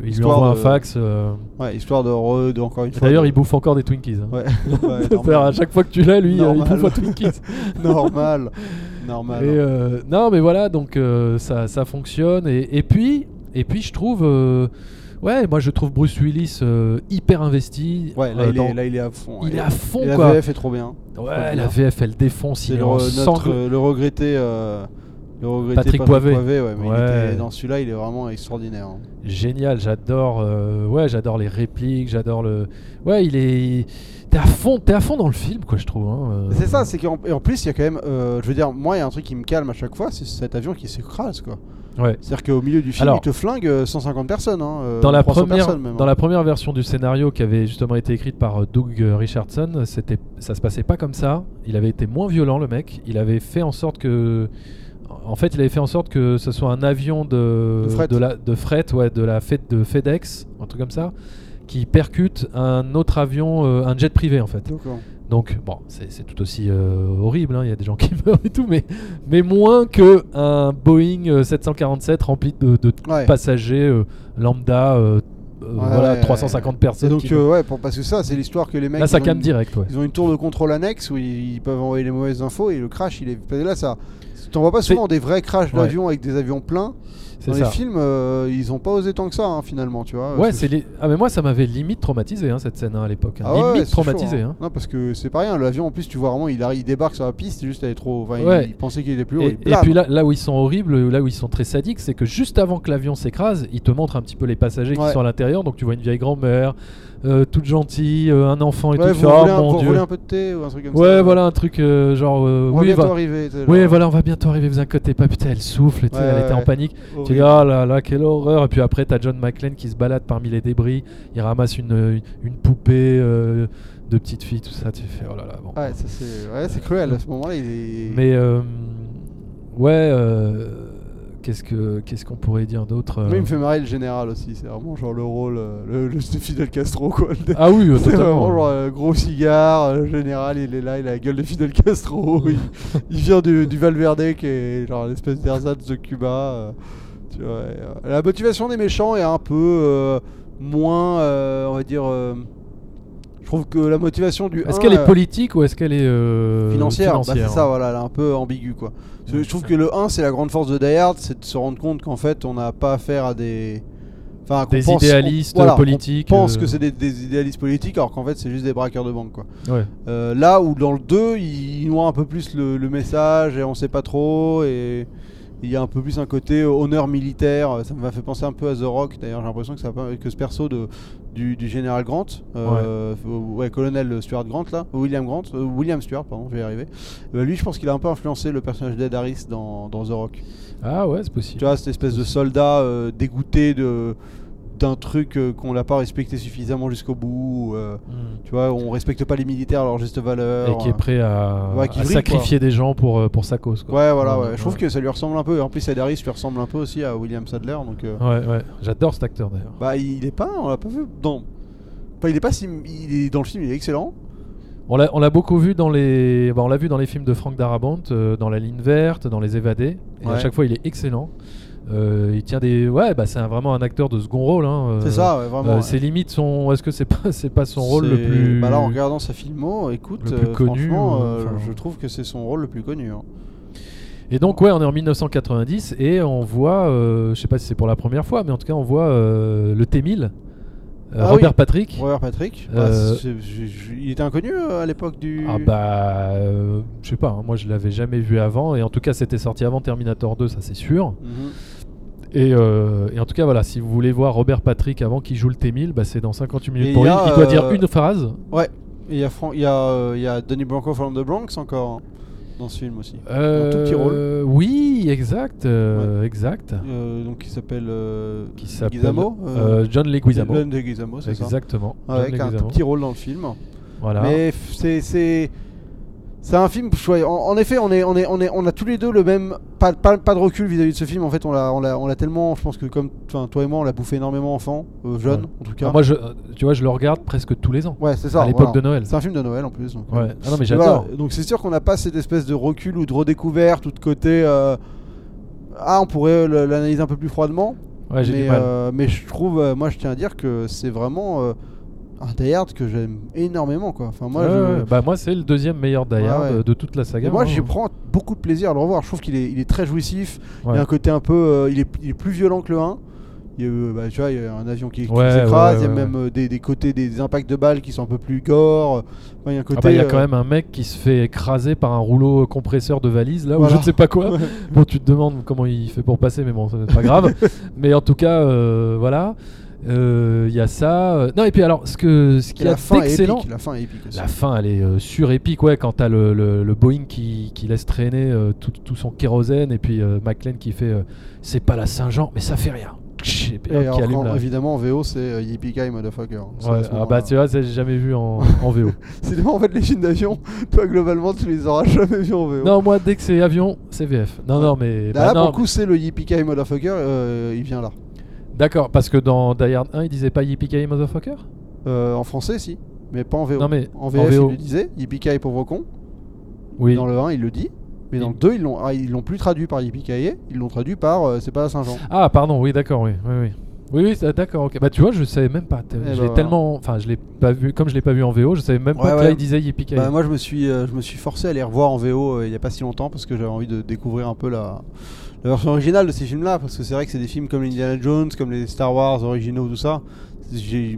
Il Histoire lui envoie un de- fax. euh, Ouais, histoire de, re- de encore une fois. D'ailleurs, de- il bouffe encore des Twinkies. hein. Ouais, à chaque fois que tu l'as, lui, euh, il Normal. bouffe un Twinkies. normal. Normal. Et, euh, non, mais voilà, donc euh, ça, ça fonctionne. Et, et puis, et puis, je trouve, ouais, moi, je trouve Bruce Willis hyper investi. Ouais, là, il, dans- est, là il est à fond. il est à fond, Et la quoi. VF est trop bien. Ouais, la. VF, elle défonce. Il le, notre, le regretté. Le regretté Patrick Poivet. ouais, mais il Ouais. était- dans celui-là, il est vraiment extraordinaire. hein. Génial, j'adore. euh, ouais, j'adore les répliques, j'adore le. Ouais, il est. T'es à fond, t'es à fond dans le film, quoi, je trouve. hein, euh. C'est ça, c'est qu'en et en plus, il y a quand même. euh, je veux dire, moi, il y a un truc qui me calme à chaque fois, c'est cet avion qui s'écrase, quoi. Ouais. C'est-à-dire qu'au milieu du film, Alors, il te flingue euh, 150 personnes. hein, Dans la, 300 première, dans la première version du scénario qui avait justement été écrite par Doug Richardson, ça se passait pas comme ça. Il avait été moins violent, le mec. Il avait fait en sorte que. En fait, il avait fait en sorte que ce soit un avion de, De fret. la, de fret, ouais, de la fête de FedEx, un truc comme ça, qui percute un autre avion, euh, un jet privé en fait. Donc, bon, c'est tout aussi euh, horrible, hein, il y a des gens qui meurent et tout, mais, mais moins que un Boeing euh, 747 rempli de, de Ouais. passagers euh, lambda, euh, euh, Ouais, voilà, ouais, 350 Et personnes. donc, qui euh, ouais, pour, parce que ça, c'est l'histoire que les mecs. Là, ça une- direct. Ils ont une tour de contrôle annexe où ils, ils peuvent envoyer les mauvaises infos et le crash, il est. Là, ça. T'en vois pas souvent des vrais crashs Ouais. d'avions avec des avions pleins. Dans ça. les films, euh, ils ont pas osé tant que ça, hein, finalement, tu vois. Ouais, c'est ah mais moi ça m'avait limite traumatisé hein, cette scène hein, à l'époque. Ah limite traumatisé. Non, parce que c'est pas rien. L'avion, en plus, tu vois vraiment, il, arrive, il débarque sur la piste, juste elle est trop. Enfin, il- Ouais. il, pensait qu'il était plus haut. Et, puis là, là où ils sont horribles, là où ils sont très sadiques, c'est que juste avant que l'avion s'écrase, ils te montrent un petit peu les passagers qui sont à l'intérieur. Donc tu vois une vieille grand-mère, euh, toute gentille, euh, un enfant et Ouais, tout. vous fais, oh voulez, un, mon vous Dieu. voulez un peu de thé ou un truc comme ça Ouais, voilà un truc euh, genre. On va oui, bientôt va- arriver. tu sais, oui, voilà, on va bientôt arriver. Vous inquiétez pas, putain, elle souffle, Ouais, elle était en ouais. panique. Tu dis, oh là là, quelle horreur. Et puis après, t'as John McClane qui se balade parmi les débris. Il ramasse une, une, une poupée de petite fille, tout ça. Tu fais, oh là là. Bon. Ouais, c'est ouais, cruel à ce moment-là. Est... Mais euh, ouais, euh, qu'est-ce que qu'est-ce qu'on pourrait dire d'autre euh Moi, il me fait marrer le général aussi. C'est vraiment genre le rôle, euh, le, le de Fidel Castro quoi. Ah oui, euh, C'est vraiment genre euh, gros cigare, le général il est là, il a la gueule de Fidel Castro, il, il vient du, du Valverde qui est genre l'espèce d'ersatz de Cuba. euh, tu vois, et, la motivation des méchants est un peu moins, on va dire, trouve que la motivation du Est-ce 1, qu'elle est politique ou est-ce qu'elle est euh, financière, bah, c'est ça, hein. voilà, elle est un peu ambiguë quoi. Ouais, je trouve que le 1 c'est la grande force de Die Hard, c'est de se rendre compte qu'en fait on n'a pas affaire à des. Enfin, Des pense- idéalistes on- voilà, on politiques, pense euh. que c'est des, des idéalistes politiques alors qu'en fait c'est juste des braqueurs de banque quoi. Ouais. Euh, là où dans le 2, il, il noie un peu plus le, le message et on sait pas trop et il y a un peu plus un côté euh, honneur militaire. Ça m'a fait penser un peu à The Rock d'ailleurs. J'ai l'impression que, ça, que ce perso de, du, du général Grant, euh, ouais. colonel Stuart Grant là, William Grant, euh, William Stuart pardon, je vais y arriver. Lui, je pense qu'il a un peu influencé le personnage d'Ed Harris dans, dans The Rock. Ah ouais, c'est possible. Tu vois, cette espèce de soldat dégoûté de d'un truc euh, qu'on n'a pas respecté suffisamment jusqu'au bout. euh, Hmm. tu vois, on respecte pas les militaires à leur juste valeur. Et qui est prêt à, Ouais, qui à vrille, sacrifier des gens pour, euh, pour sa cause. Quoi. Ouais, voilà, ouais. Ouais, Je trouve que ça lui ressemble un peu. En plus, Ed Harris lui ressemble un peu aussi à William Sadler. Donc, euh, Ouais, ouais. J'adore cet acteur d'ailleurs. bah, il est pas, on l'a pas vu dans. Enfin, il est pas si. Il est dans le film, il est excellent. On l'a, on l'a beaucoup vu dans les, bah, on l'a vu dans les films de Frank Darabont, euh, dans La Ligne Verte, dans Les Évadés. Et à chaque fois, il est excellent. Euh, il tient des, ouais, bah c'est vraiment un acteur de second rôle. Hein, euh, C'est ça, ouais, vraiment. euh, ouais. c'est limite son, est-ce que c'est pas, c'est pas son rôle le plus. Bah là, en regardant sa filmo, écoute, le plus euh, connu, franchement, ou- euh, enfin- je trouve que c'est son rôle le plus connu. hein. Et donc ouais, on est en 1990 et on voit, euh, je sais pas si c'est pour la première fois, mais en tout cas on voit euh, le T1000, euh, Ah Robert oui. Patrick. Robert Patrick, Euh, bah, je- il était inconnu euh, à l'époque du. Ah bah, euh, je sais pas, hein, moi je l'avais jamais vu avant et en tout cas c'était sorti avant Terminator 2, ça c'est sûr. Mhm. Et, euh, et en tout cas voilà, si vous voulez voir Robert Patrick avant qu'il joue le T1000, bah, c'est dans 58 minutes Et pour lui. Il doit dire euh, une phrase. Ouais. Il y a, Fran- il y, a, euh, il y a Donnie Brasco from the Bronx encore hein, dans ce film aussi. un tout petit rôle. Oui, exact, euh, exact. Euh, donc il s'appelle Qui s'appelle euh, John Leguizamo. John Leguizamo, c'est ça. Exactement. John Avec un tout petit rôle dans le film. Voilà. Mais c'est c'est un film. En, en effet, on est on est on est on a tous les deux le même pas pas, pas de recul vis-à-vis de ce film. En fait, on l'a on l'a on l'a tellement. Je pense que comme toi et moi, on l'a bouffé énormément enfant, euh, jeune Ouais. en tout cas. Ah, moi, je, tu vois, je le regarde presque tous les ans. ouais, c'est ça. à l'époque voilà. de Noël. C'est un film de Noël en plus. donc, Ouais. euh, Ah non, mais voilà. j'adore. Donc c'est sûr qu'on n'a pas cette espèce de recul ou de redécouverte ou de côté. euh, Ah, on pourrait l'analyser un peu plus froidement. Ouais, j'ai mais, du mal. euh, mais je trouve, moi je tiens à dire que c'est vraiment un Die Hard que j'aime énormément quoi. Enfin moi, je-. Bah, moi, c'est le deuxième meilleur Die Hard ouais. de toute la saga. Et moi hein. j'y prends beaucoup de plaisir à le revoir. Je trouve qu'il est, il est très jouissif. Il y a un côté un peu, euh, il, est, il est plus violent que le 1. Il y a, euh, bah, tu vois, il y a un avion qui, s'écrase. il y a même euh, des, des côtés, des impacts de balles qui sont un peu plus gore. Enfin, il y a un côté. Ah bah, il y a quand même un mec qui se fait écraser par un rouleau compresseur de valise là, ou Voilà. je ne sais pas quoi. Bon, tu te demandes comment il fait pour passer, mais bon, ça n'est pas grave. mais en tout cas, euh, voilà. Euh, Il y a ça. euh, Non, et puis alors, ce, que, ce est la fin est excellent. épique. La fin est épique aussi. La fin, elle est euh, surépique, ouais, quand t'as le, le, le Boeing qui, qui laisse traîner tout, tout son kérosène, et puis McLean qui fait C'est pas la Saint-Jean, mais ça fait rien. Et Et alors, allume en- évidemment en VO c'est Yippee Ki Motherfucker. Ouais, ah bah tu vois, ça, j'ai jamais vu en, en VO. C'est en fait les films d'avion. Toi globalement tu les auras jamais vus en VO. non, moi, dès que c'est avion, c'est VF. Non, non, mais. Là, bah, là, non, pour le coup c'est le Yippee Ki Motherfucker. il vient là. D'accord, parce que dans Die Hard 1, il disait pas Yippee Motherfucker? Euh, en français si. mais pas en VO. Non, mais en en VF, VO. il le disait, Yippee pauvre con. Oui. Dans le 1, il le dit. Mais dans le 2, ils l'ont ah, ils l'ont plus traduit par Yippee ils l'ont traduit par euh, C'est pas la Saint-Jean. Ah, pardon, oui, d'accord, oui, oui, oui. Oui, d'accord, ok. Bah, tu vois, je savais même pas. Eh je bah, voilà. tellement. Enfin, je l'ai pas vu. Comme je l'ai pas vu en VO, je savais même Ouais, pas que ouais. là, il disait Yippee Bah, moi, je me, suis, euh, je me suis forcé à les revoir en VO il y a pas si longtemps parce que j'avais envie de découvrir un peu la, la version originale de ces films-là. Parce que c'est vrai que c'est des films comme Indiana Jones, comme les Star Wars originaux, tout ça.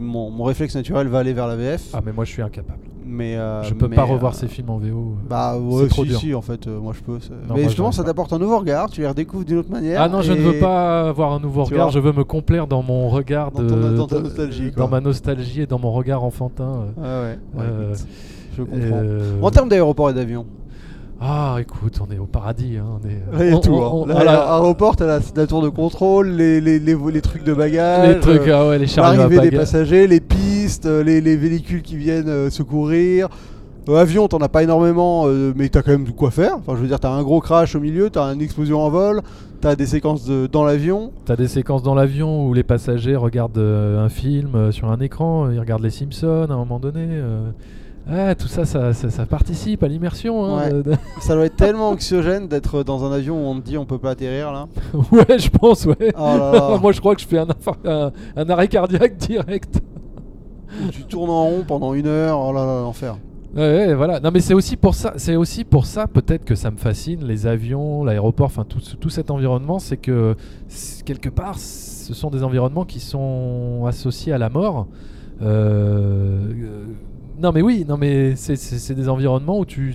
Mon, mon réflexe naturel va aller vers la VF. Ah, mais moi, je suis incapable. mais, euh, je peux mais, pas revoir euh, ces films en VO. Bah ouais, trop si, dur. si, en fait, euh, moi je peux. Non, mais justement, ça t'apporte un nouveau regard, tu les redécouvres d'une autre manière. Ah non, je ne veux pas avoir un nouveau Tu regard, je veux me complaire dans mon regard Dans de, ton- dans ta nostalgie, quoi. dans ma nostalgie et dans mon regard enfantin. euh, Ouais, ouais. euh, je comprends. euh, En termes d'aéroport et d'avion, Ah, écoute, on est au paradis. Hein, on est, il y a on- tout. on- hein. on- Là, voilà, L'aéroport, t'as la, la tour de contrôle, les, les, les, les trucs de bagages. les trucs, euh, ah ouais, les à L'arrivée des passagers, les pistes, euh, les, les véhicules qui viennent euh, secourir. Euh, avion, t'en as pas énormément, euh, mais t'as quand même de quoi faire. Enfin, je veux dire, t'as un gros crash au milieu, t'as une explosion en vol, t'as des séquences de- dans l'avion. T'as des séquences dans l'avion où les passagers regardent euh, un film euh, sur un écran, ils regardent les Simpsons à un moment donné. Ah, tout ça ça, ça, ça participe à l'immersion. hein, Ouais. de- de- Ça doit être tellement anxiogène d'être dans un avion où on te dit on peut pas atterrir là. ouais, je pense, ouais. Oh là là. Moi, je crois que je fais un, infar- un, un arrêt cardiaque direct. Où tu tournes en rond pendant une heure, oh là là, l'enfer. Ouais, ouais, voilà. Non, mais c'est aussi pour ça. C'est aussi pour ça, peut-être que ça me fascine les avions, l'aéroport, enfin tout, tout cet environnement, c'est que quelque part, ce sont des environnements qui sont associés à la mort. Euh, euh, non, mais oui, non, mais c'est- c'est c'est des environnements où tu,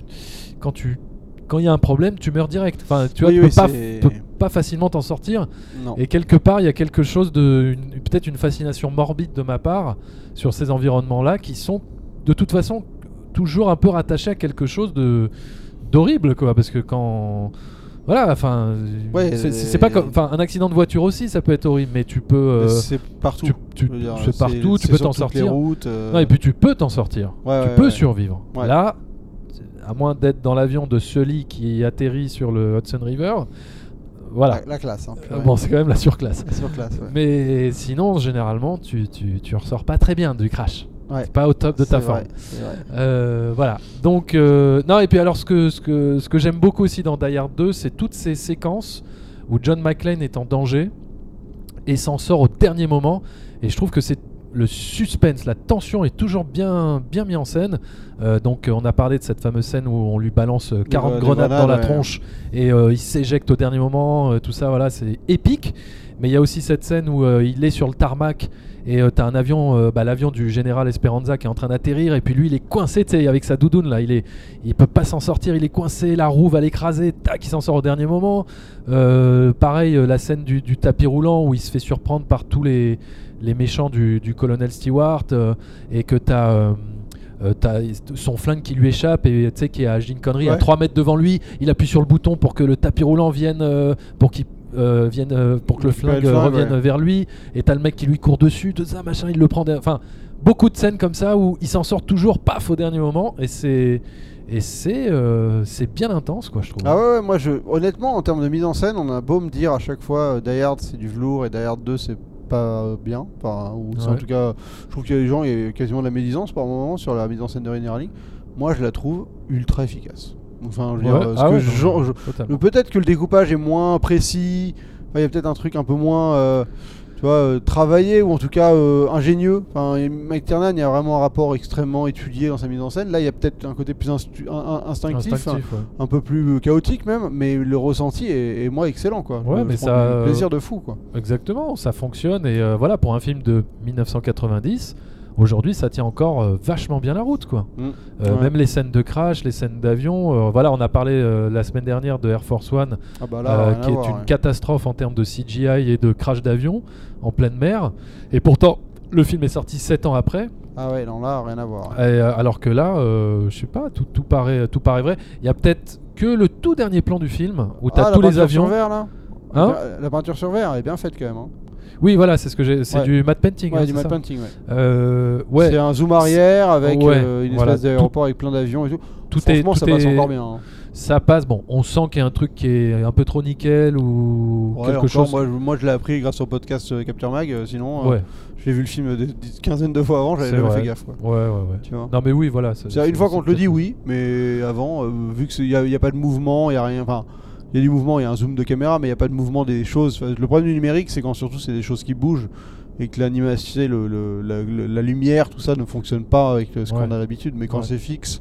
quand tu, quand il y a un problème, tu meurs direct. Enfin, tu vois, Oui, tu oui, peux pas, c'est- peux pas facilement t'en sortir. Non. Et quelque part, il y a quelque chose de. Peut-être une fascination morbide de ma part sur ces environnements-là qui sont de toute façon toujours un peu rattachés à quelque chose de d'horrible, quoi. Parce que quand. Voilà, enfin. Ouais, c'est- pas comme. Enfin, un accident de voiture aussi, ça peut être horrible, mais tu peux. euh, c'est partout. tu, c'est partout, peux t'en les sortir. routes, euh, Non, et puis tu peux t'en sortir. Ouais, tu ouais, peux survivre. Là, à moins d'être dans l'avion de Sully qui atterrit sur le Hudson River, voilà. la, la classe. Hein, Euh, Bon, c'est quand même la surclasse. La surclasse. Mais sinon, généralement, tu, tu, tu ressors pas très bien du crash. Ouais. C'est pas au top de ta forme. vrai, vrai. Euh, voilà. Donc, euh, non, et puis alors, ce que, ce que, ce que j'aime beaucoup aussi dans Die Hard 2, c'est toutes ces séquences où John McClane est en danger et s'en sort au dernier moment. Et je trouve que c'est le suspense, la tension est toujours bien, bien mis en scène. Euh, donc, on a parlé de cette fameuse scène où on lui balance euh, 40 Ouais, les grenades dans la ouais. tronche et il s'éjecte au dernier moment. tout ça, voilà, c'est épique. Mais il y a aussi cette scène où il est sur le tarmac et euh, t'as un avion, euh, bah, l'avion du général Esperanza qui est en train d'atterrir et puis lui il est coincé, tu sais, avec sa doudoune là, il est, il peut pas s'en sortir, il est coincé, la roue va l'écraser, tac, il s'en sort au dernier moment. Euh, pareil, la scène du, du tapis roulant où il se fait surprendre par tous les, les méchants du, du colonel Stewart et que t'as t'as son flingue qui lui échappe et tu sais qui est à Gene Connery à Ouais. 3 mètres devant lui, il appuie sur le bouton pour que le tapis roulant vienne euh, pour qu'il euh, euh, pour que le flingue, euh, flingue, revienne ouais. vers lui et t'as le mec qui lui court dessus, tout ça machin, il le prend enfin beaucoup de scènes comme ça où il s'en sort toujours paf au dernier moment et c'est et c'est euh, c'est bien intense quoi je trouve. Ah ouais, ouais, moi je honnêtement en termes de mise en scène, on a beau me dire à chaque fois Die Hard c'est du velours et Die Hard 2 c'est pas bien, enfin, ou en tout cas je trouve qu'il y a des gens il y a quasiment de la médisance par moment sur la mise en scène de Harling. Moi je la trouve ultra efficace. Enfin je veux Ouais, dire, ce ah que ouais, je- non, je- totalement. peut-être que le découpage est moins précis, il y a peut-être un truc un peu moins euh, tu vois, euh, travaillé ou en tout cas euh, ingénieux. Enfin, et Mike Tiernan, il y a vraiment un rapport extrêmement étudié dans sa mise en scène. Là, il y a peut-être un côté plus instu- un- un- instinctif, Instinctif, ouais. un peu plus chaotique même, mais le ressenti est, est moi excellent quoi. Ouais, Je mais prends ça, du plaisir de fou quoi. Exactement, ça fonctionne et euh, voilà pour un film de 1990. Aujourd'hui, ça tient encore euh, vachement bien la route, quoi. Mm. Euh, Ouais. Même les scènes de crash, les scènes d'avion. euh, voilà, on a parlé la semaine dernière de Air Force One, Ah bah là, qui est voir, une ouais. catastrophe en termes de CGI et de crash d'avion en pleine mer. Et pourtant, le film est sorti 7 ans après. Ah ouais, non là, rien à voir. Et, alors que là, euh, je sais pas, tout, tout paraît, tout paraît vrai. Il y a peut-être que le tout dernier plan du film où tu as Ah, la tous les peinture avions. sur verre là? Hein? La, la peinture sur verre elle est bien faite quand même. hein. Oui, voilà, c'est ce que j'ai. C'est Ouais. du matte painting. Ouais, hein, du c'est matte ça painting, ouais. Euh, ouais. C'est un zoom arrière avec Ouais, euh, une voilà, espèce d'aéroport avec plein d'avions et tout. Tout est, Franchement, tout ça passe est- encore bien. hein. ça passe. Bon, on sent qu'il y a un truc qui est un peu trop nickel ou Ouais, quelque encore, chose. Moi, je, moi, je l'ai appris grâce au podcast euh, Capture Mag. sinon, euh, j'ai vu le film des, des quinzaine de fois avant, j'avais jamais vrai. fait gaffe. Quoi. ouais, ouais, ouais. Tu vois Non, mais oui, voilà. une fois qu'on te le dit, oui, mais avant, euh, vu qu'il n'y a, y a pas de mouvement, il n'y a rien. Enfin, il y a du mouvement, il y a un zoom de caméra, mais il n'y a pas de mouvement des choses. Enfin, le problème du numérique, c'est quand surtout c'est des choses qui bougent et que l'animation, le, le- la, lumière, tout ça ne fonctionne pas avec ce Ouais. qu'on a l'habitude. Mais quand Ouais. c'est fixe,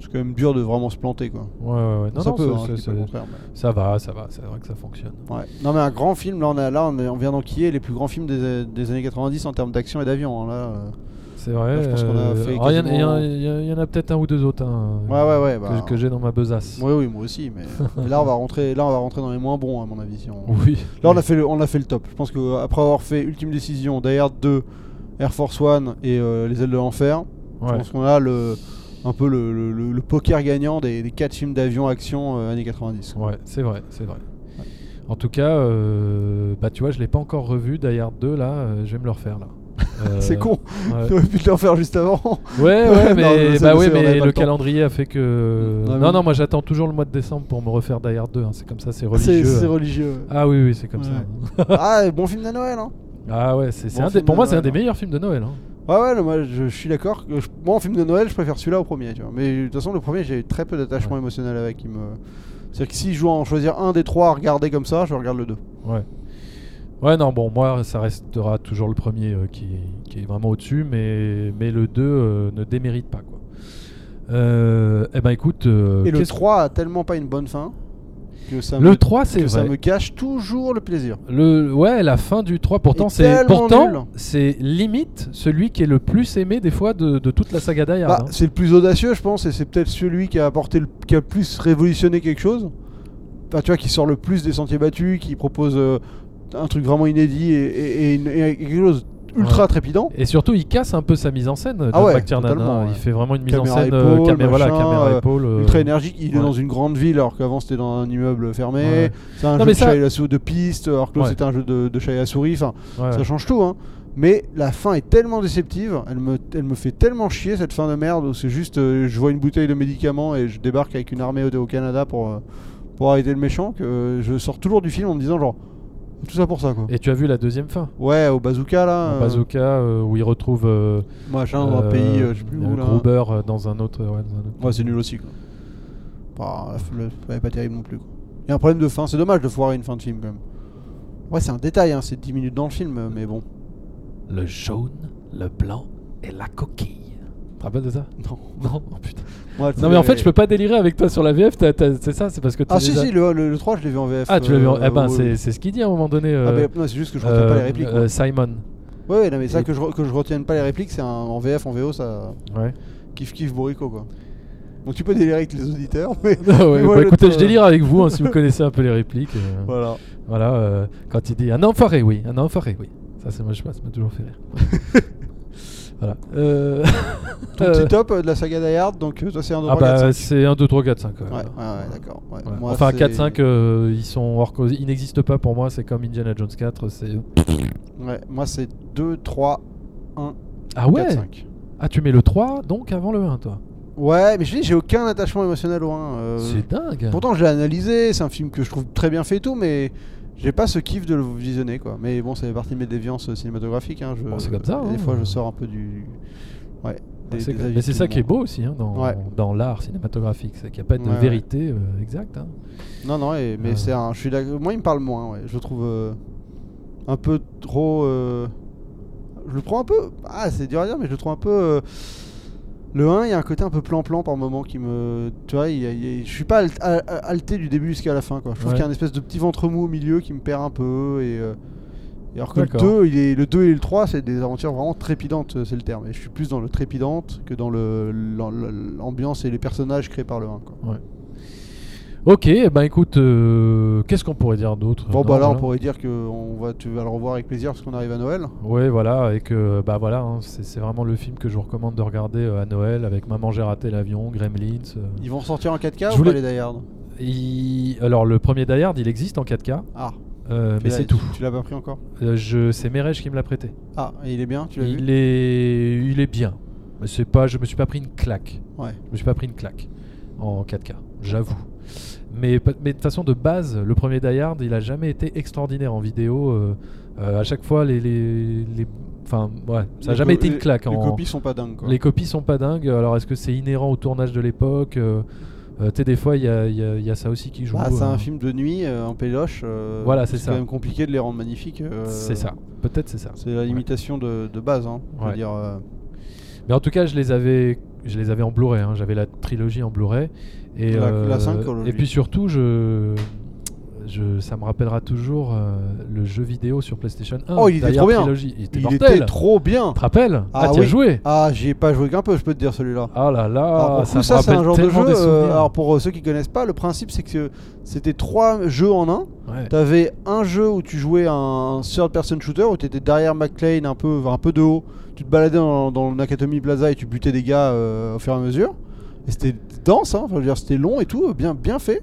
c'est quand même dur de vraiment se planter. Quoi. Ouais, ouais, ouais. Non, ça non, peut, ça- hein, ça- mais- va, ça va. C'est vrai que ça fonctionne. Ouais. Non mais un grand film, là on, a, là, on vient d'enquiller les plus grands films des, des années 90 en termes d'action et d'avion. hein, là, euh. C'est vrai. Là, je pense qu'on a fait alors, Il y en- y, y y a peut-être un ou deux autres hein, Ouais, ouais, ouais, que- bah. que, j'ai dans ma besace. Oui, oui, moi aussi, mais, mais là on va rentrer, là on va rentrer dans les moins bons à mon avis. si on- Oui. Là on a fait le, on a fait le top. Je pense qu'après avoir fait Ultime Décision, Die Hard 2, Air Force One et euh, Les ailes de l'enfer, je pense qu'on a le, un peu le, le- le- le poker gagnant des, des 4 films d'avion action euh, années 90. Ouais, c'est vrai, c'est vrai. En tout cas, euh, bah tu vois, je l'ai pas encore revu. Die Hard 2, là, euh, je vais me le refaire là. Euh, C'est con, Ouais, t'aurais pu te le faire juste avant. ouais, ouais, mais, bah ouais, mais le calendrier a fait que. Ah non, non, moi j'attends toujours le mois de décembre pour me refaire Die Hard 2. hein, C'est comme ça, c'est religieux. c'est hein. religieux. Ah oui, oui, c'est comme ça. ah, bon film de Noël, hein. Ah ouais, c'est Bon pour moi, c'est un des hein. meilleurs films de Noël. hein. Ouais, ouais, moi je, suis d'accord. Moi, en film de Noël, je préfère celui-là au premier, tu vois. Mais de toute façon, le premier, j'ai eu très peu d'attachement Ouais. émotionnel avec. Me... C'est-à-dire que si je dois en choisir un des trois à regarder comme ça, je regarde le 2. Ouais. Ouais, non, bon, moi, ça restera toujours le premier euh, qui, qui est vraiment au-dessus, mais, mais le 2 euh, ne démérite pas, quoi. Euh, eh ben, écoute. euh, Et le qu'est-ce- 3 a tellement pas une bonne fin que ça, Le me, 3, c'est que ça vrai. me gâche toujours le plaisir. Le, ouais, la fin du 3, pourtant, est c'est pourtant c'est limite celui qui est le plus aimé des fois de, de toute la saga Die Bah, hein. c'est le plus audacieux, je pense, et c'est peut-être celui qui a apporté le, qui a le plus révolutionné quelque chose. Enfin, tu vois, qui sort le plus des sentiers battus, qui propose un truc vraiment inédit et, et- et une- et quelque chose ultra Ouais. trépidant. Et surtout, il casse un peu sa mise en scène. Ah ouais, totalement, hein. Il fait vraiment une mise Caméra en scène épaule, camé- voilà, machin, caméra euh, épaule. euh, Ultra énergique, il est dans une grande ville alors qu'avant c'était dans un immeuble fermé. C'est un Non, jeu de ça- chat et la souris de piste alors que c'était un jeu de, de chat et la souris. Enfin, ça change tout. Hein. Mais la fin est tellement déceptive, elle me, elle me fait tellement chier cette fin de merde où c'est juste euh, je vois une bouteille de médicaments et je débarque avec une armée au, au Canada pour, euh, pour arrêter le méchant que euh, je sors toujours du film en me disant genre tout ça pour ça quoi. Et tu as vu la deuxième fin Ouais, au bazooka là. Au euh, Bazooka, euh, où il retrouve euh, machin dans un pays, euh, je sais plus où là. Gruber euh, dans un autre. ouais, dans un autre- Ouais, c'est nul aussi quoi. Bah, le- va pas terrible non plus quoi. Il y a un problème de fin, c'est dommage de foirer une fin de film quand même. Ouais, c'est un détail, hein, c'est 10 minutes dans le film, mais bon. Le jaune, le blanc et la coquille. Tu te rappelles de ça Non. Non, oh, putain. Non mais en fait je peux pas délirer avec toi sur la VF, t'as- t'as- c'est ça, c'est parce que t'es Ah si si, le, le, le 3 je l'ai vu en VF. Ah tu l'as vu, en... euh, eh ben ouais, c'est ouais. c'est ce qu'il dit à un moment donné. Ah, euh, mais non, c'est juste que je retiens pas les euh, répliques. euh, Simon. Ouais, ouais, non, mais ça et- que je, re- que je retienne pas les répliques, c'est un- en VF, en VO, ça Ouais. kiff kiff Borico quoi. Donc tu peux délirer avec les auditeurs, mais Ah ouais, Mais moi, bah, je écoutez, te- je délire avec vous hein, si vous connaissez un peu les répliques. euh, voilà. Voilà, euh, quand il dit un enfoiré, oui, un enfoiré, oui. Ça, c'est moi, je sais pas, ça m'a toujours fait rire. Voilà. Euh, Ton euh, petit top euh, de la saga Die Hard, donc euh, toi c'est un 2, ah 3, 4, bah 5. c'est 1, 2, 3, 4, 5. Ouais, ouais, ouais, d'accord. ouais. Moi, enfin, c'est- 4, 5, euh, ils sont hors cause. Ils n'existent pas pour moi, c'est comme Indiana Jones 4. C'est... Ouais, moi c'est 2, 3, 1, Ah ouais 4, 5. Ah, tu mets le 3 donc avant le 1, toi Ouais, mais je dis, j'ai aucun attachement émotionnel au 1. euh, C'est dingue Pourtant, je l'ai analysé, c'est un film que je trouve très bien fait et tout, mais j'ai pas ce kiff de le visionner quoi. Mais bon, ça fait partie de mes déviances cinématographiques. Hein. Bon, c'est comme ça, Des hein. fois, je sors un peu du. Ouais. des- des avis mais c'est ça qui est beau aussi hein, dans, Ouais. dans l'art cinématographique, c'est qu'il n'y a pas de Ouais, vérité euh, exacte. hein. Non, non, et- mais Euh. c'est un. Je suis d'accord- Moi, il me parle moins. Ouais. Je le trouve euh, un peu trop. euh, Je le prends un peu. Ah, c'est dur à dire, mais je le trouve un peu. Euh, Le 1, il y a un côté un peu plan-plan par moment qui me. Tu vois, il y a- il y a- je suis pas halté du début jusqu'à la fin. Quoi. Je trouve Ouais. qu'il y a un espèce de petit ventre mou au milieu qui me perd un peu. Et, euh, et alors que le D'accord. 2, il est, le 2 et le 3, c'est des aventures vraiment trépidantes, c'est le terme. Et je suis plus dans le trépidante que dans le- l'ambiance et les personnages créés par le 1. Quoi. Ok, eh ben écoute, euh, qu'est-ce qu'on pourrait dire d'autre? Bon, bah là, on pourrait dire que on va, tu vas le revoir avec plaisir parce qu'on arrive à Noël. Ouais, voilà, et que bah voilà, hein, c'est c'est vraiment le film que je vous recommande de regarder euh, à Noël avec Maman j'ai raté l'avion, Gremlins. euh. Ils vont ressortir en 4K Je ou voulais- pas les Die Hard? Il- Alors le premier Die Hard, il existe en 4K, Ah, euh, tu mais l'as- c'est tout. Tu, l'as pas pris encore? Euh, je, c'est Merege qui me l'a prêté. Ah, et il est bien, tu l'as vu? Il est, il est bien. Mais c'est pas, je me suis pas pris une claque. Ouais. Je me suis pas pris une claque en 4K, j'avoue. Mais, mais de façon de base, le premier Die Hard, il a jamais été extraordinaire en vidéo. euh, euh, à chaque fois, les, les, les- enfin, ouais, ça a Les jamais été une claque. Les en- copies sont pas dingues. Quoi. les copies sont pas dingues. Alors, est-ce que c'est inhérent au tournage de l'époque Euh, euh, Tu sais, des fois, il y a, y a- il y a ça aussi qui joue. Bah, c'est euh, un film de nuit euh, en péloche. Voilà, c'est quand même compliqué de les rendre magnifiques. C'est ça. Peut-être c'est ça. C'est la limitation de, de base. Hein, Ouais. dire, Mais en tout cas, je les avais, je les avais en Blu-ray. hein. J'avais la trilogie en Blu-ray. Et, La- euh, la et Duty. puis surtout, je, je, ça me rappellera toujours euh, le jeu vidéo sur PlayStation 1. Oh, il était trop bien. Il était il mortel. était trop bien. Tu te rappelles Ah, Ah tu as joué Ah, j'y ai pas joué qu'un peu, je peux te dire celui-là. Ah là là, Alors, pour ça c'est un genre de jeu. euh, alors, pour euh, ceux qui connaissent pas, le principe c'est que c'était trois jeux en un. Ouais. T'avais un jeu où tu jouais un third person shooter où t'étais derrière McLean un peu, un peu de haut. Tu te baladais dans, dans l'Academy Plaza et tu butais des gars euh, au fur et à mesure. Et c'était dense, hein, enfin, c'était long et tout, bien, bien fait.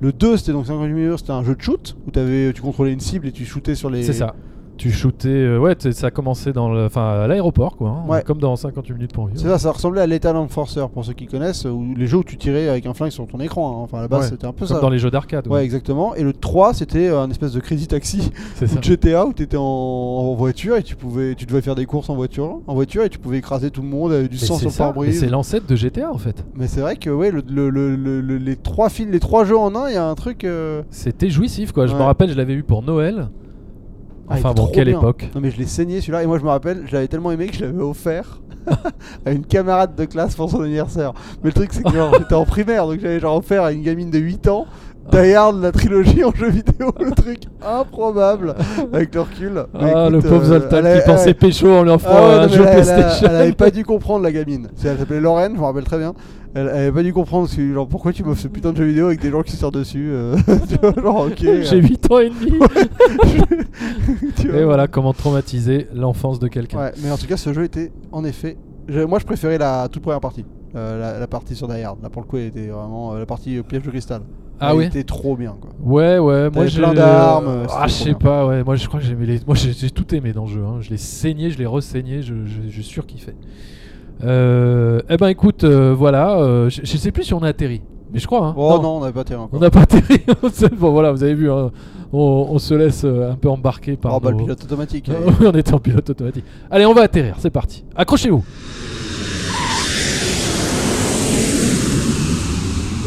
Le 2 c'était donc 58 minutes, c'était un jeu de shoot où avais, tu contrôlais une cible et tu shootais sur les. C'est ça. Tu shootais, euh, ouais, ça a commencé dans le, à l'aéroport, quoi. hein, Ouais. Comme dans 58 minutes pour vivre. C'est ça, ça ressemblait à Lethal Enforcer pour ceux qui connaissent, où les jeux où tu tirais avec un flingue sur ton écran. hein. Enfin à la base Ouais. c'était un peu Comme ça. dans les jeux d'arcade. Ouais, exactement. Et le 3, c'était un espèce de Crazy Taxi ou GTA où tu étais en, en voiture et tu pouvais tu devais faire des courses en voiture, en voiture et tu pouvais écraser tout le monde avec du sang sur le pare-brise. c'est l'ancêtre de GTA en fait. Mais c'est vrai que ouais, le, le- le- le- le- les trois films, les trois jeux en un, il y a un truc. euh, C'était jouissif quoi. Je me rappelle, je l'avais eu pour Noël. Ah, Enfin bon, quelle bien. époque. Non mais je l'ai saigné celui-là et moi je me rappelle, je l'avais tellement aimé que je l'avais offert à une camarade de classe pour son anniversaire. Mais le truc c'est que j'étais en primaire donc j'avais genre offert à une gamine de 8 ans Die Hard la trilogie en jeu vidéo, le truc improbable avec le recul. Mais Ah, le pauvre euh, Zoltan a- qui pensait pécho en lui offrant Ah ouais, un jeu elle, PlayStation. elle avait pas dû comprendre la gamine. Elle s'appelait Lorraine, je me rappelle très bien. Elle, avait pas dû comprendre que, genre, pourquoi tu m'offres ce putain de jeu vidéo avec des gens qui sortent dessus. euh, tu vois, genre, ok. J'ai 8 ans et demi. et voilà comment traumatiser l'enfance de quelqu'un. Ouais, mais en tout cas, ce jeu était en effet. je- moi, je préférais la toute première partie. Euh, la, la partie sur Die Hard. Là, pour le coup, elle était vraiment euh, la partie euh, piège de cristal. Ah Elle oui était trop bien, quoi. Ouais, ouais, moi j'ai. plein d'armes, c'était Ah, je sais pas, ouais. Moi je crois que j'aimais les. Moi j'ai tout aimé dans le jeu. hein. Je l'ai saigné, je l'ai ressaigné, je, je, je surkiffais. Euh, eh ben écoute, euh, voilà. euh, je, je sais plus si on a atterri. Mais je crois, hein. Oh non, on n'avait pas tiré encore. On n'a pas atterri. Bon, voilà, vous avez vu, hein, on, on se laisse euh, un peu embarquer par. Oh, bah, le pilote automatique. Oui, on était en pilote automatique. Allez, on va atterrir, c'est parti. Accrochez-vous.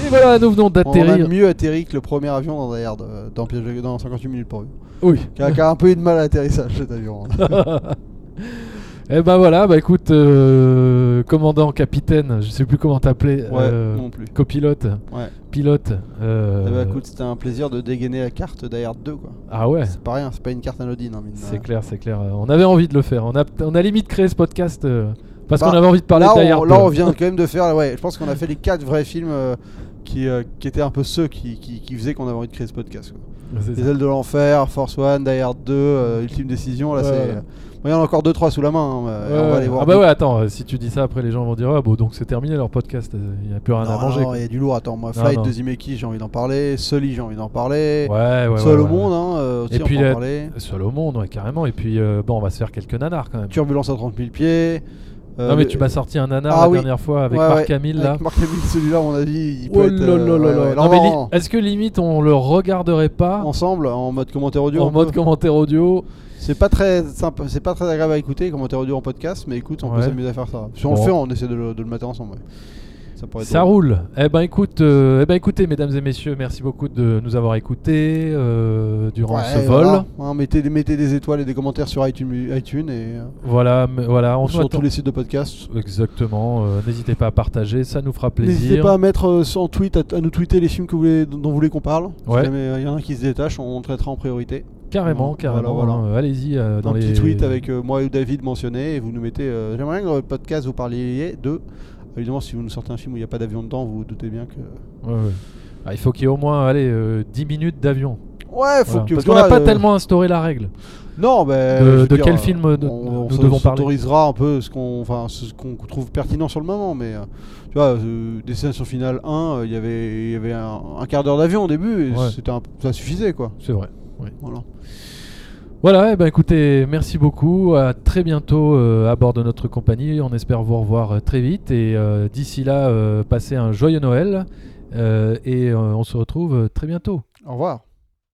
Voilà, nous venons On a d'atterrir. mieux atterri que le premier avion dans Die Hard, euh, dans, Piège dans 58 minutes pour vivre. Oui. Qui a, qui a un peu eu de mal à l'atterrissage cet avion. hein. Eh ben voilà, bah écoute, euh, commandant, capitaine, je sais plus comment t'appeler. Ouais, euh, non plus. copilote, Ouais. pilote. euh, Eh bah, écoute, c'était un plaisir de dégainer la carte Hard 2 quoi. ah ouais, C'est pas rien, c'est pas une carte anodine. Hein, mine de c'est rien. clair, c'est clair. On avait envie de le faire. On a, on a limite créé ce podcast euh, parce Bah, qu'on avait envie de parler là, on, Hard là, 2. on vient quand même de faire. Ouais, je pense qu'on a fait les quatre vrais films euh, qui, euh, qui étaient un peu ceux qui, qui, qui faisaient qu'on avait envie de créer ce podcast. quoi. Ça. Les ailes de l'enfer, Force One, Die Hard 2, euh, Ultime Décision. Là, Ouais, c'est. ouais. Il y en a encore 2-3 sous la main. hein, Ouais, on va les voir. Ah bah ouais, attends, euh, si tu dis ça après les gens vont dire ah bon donc c'est terminé leur podcast, euh, il n'y a plus rien Non, à manger. non, il y a du lourd. Attends, moi, Flight non. de Zemeckis, j'ai envie d'en parler. Sully, j'ai envie d'en parler. Ouais, ouais, Seul au monde, hein, euh, aussi, Et on puis peut en la- parler. Seul au monde, ouais, carrément. Et puis euh, bon, on va se faire quelques nanars quand même. Turbulence à 30 000 pieds. Euh, non mais tu m'as sorti un nanar Ah la oui. dernière fois avec Ouais, Marc Hamill là. Avec Marc Hamill, celui-là, à mon avis, il peut Oh être. euh, Non, mais li- Est-ce que limite on le regarderait pas ensemble en mode commentaire audio. en mode commentaire audio C'est pas très sympa, c'est pas très agréable à écouter commentaire audio en podcast, mais écoute, on peut s'amuser à faire ça. Si on Bon. le fait, on essaie de le, de le mater ensemble. ouais. Ça pourrait être Ça drôle. roule. Eh ben écoute, euh, eh ben écoutez, mesdames et messieurs, merci beaucoup de nous avoir écoutés euh, durant Ouais, ce vol. voilà. Hein, mettez, des- mettez des étoiles et des commentaires sur iTunes, iTunes et euh, Voilà, voilà, on sur tous les sites de podcast. Exactement. euh, N'hésitez pas à partager, ça nous fera plaisir. N'hésitez pas à mettre sur tweet, à, à nous tweeter les films que vous voulez, dont vous voulez qu'on parle. Ouais. Si jamais il y en a un qui se détache, on traitera en priorité. Carrément, carrément. voilà. Allez-y euh, dans un les petit tweet avec euh, moi et David mentionné et vous nous mettez. J'aimerais que dans le podcast vous parliez de. Évidemment, si vous nous sortez un film où il n'y a pas d'avion dedans, vous vous doutez bien que. Ouais, ouais. Ah, il faut qu'il y ait au moins allez, euh, 10 minutes d'avion. Ouais, faut Voilà. que. Parce qu'on n'a pas euh, tellement instauré la règle. Non, mais. De- dire, quel euh, film de- on, nous on devons parler s'autorisera un peu ce qu'on enfin, ce qu'on trouve pertinent sur le moment, mais euh, tu vois, euh, Destination Finale 1, euh, il y avait, y avait un, un quart d'heure d'avion au début, et Ouais. un- ça suffisait quoi. C'est vrai. Voilà. Voilà, eh ben écoutez, merci beaucoup. À très bientôt euh, à bord de notre compagnie. On espère vous revoir euh, très vite. Et euh, d'ici là, passez un joyeux Noël. Et on se retrouve très bientôt. Au revoir.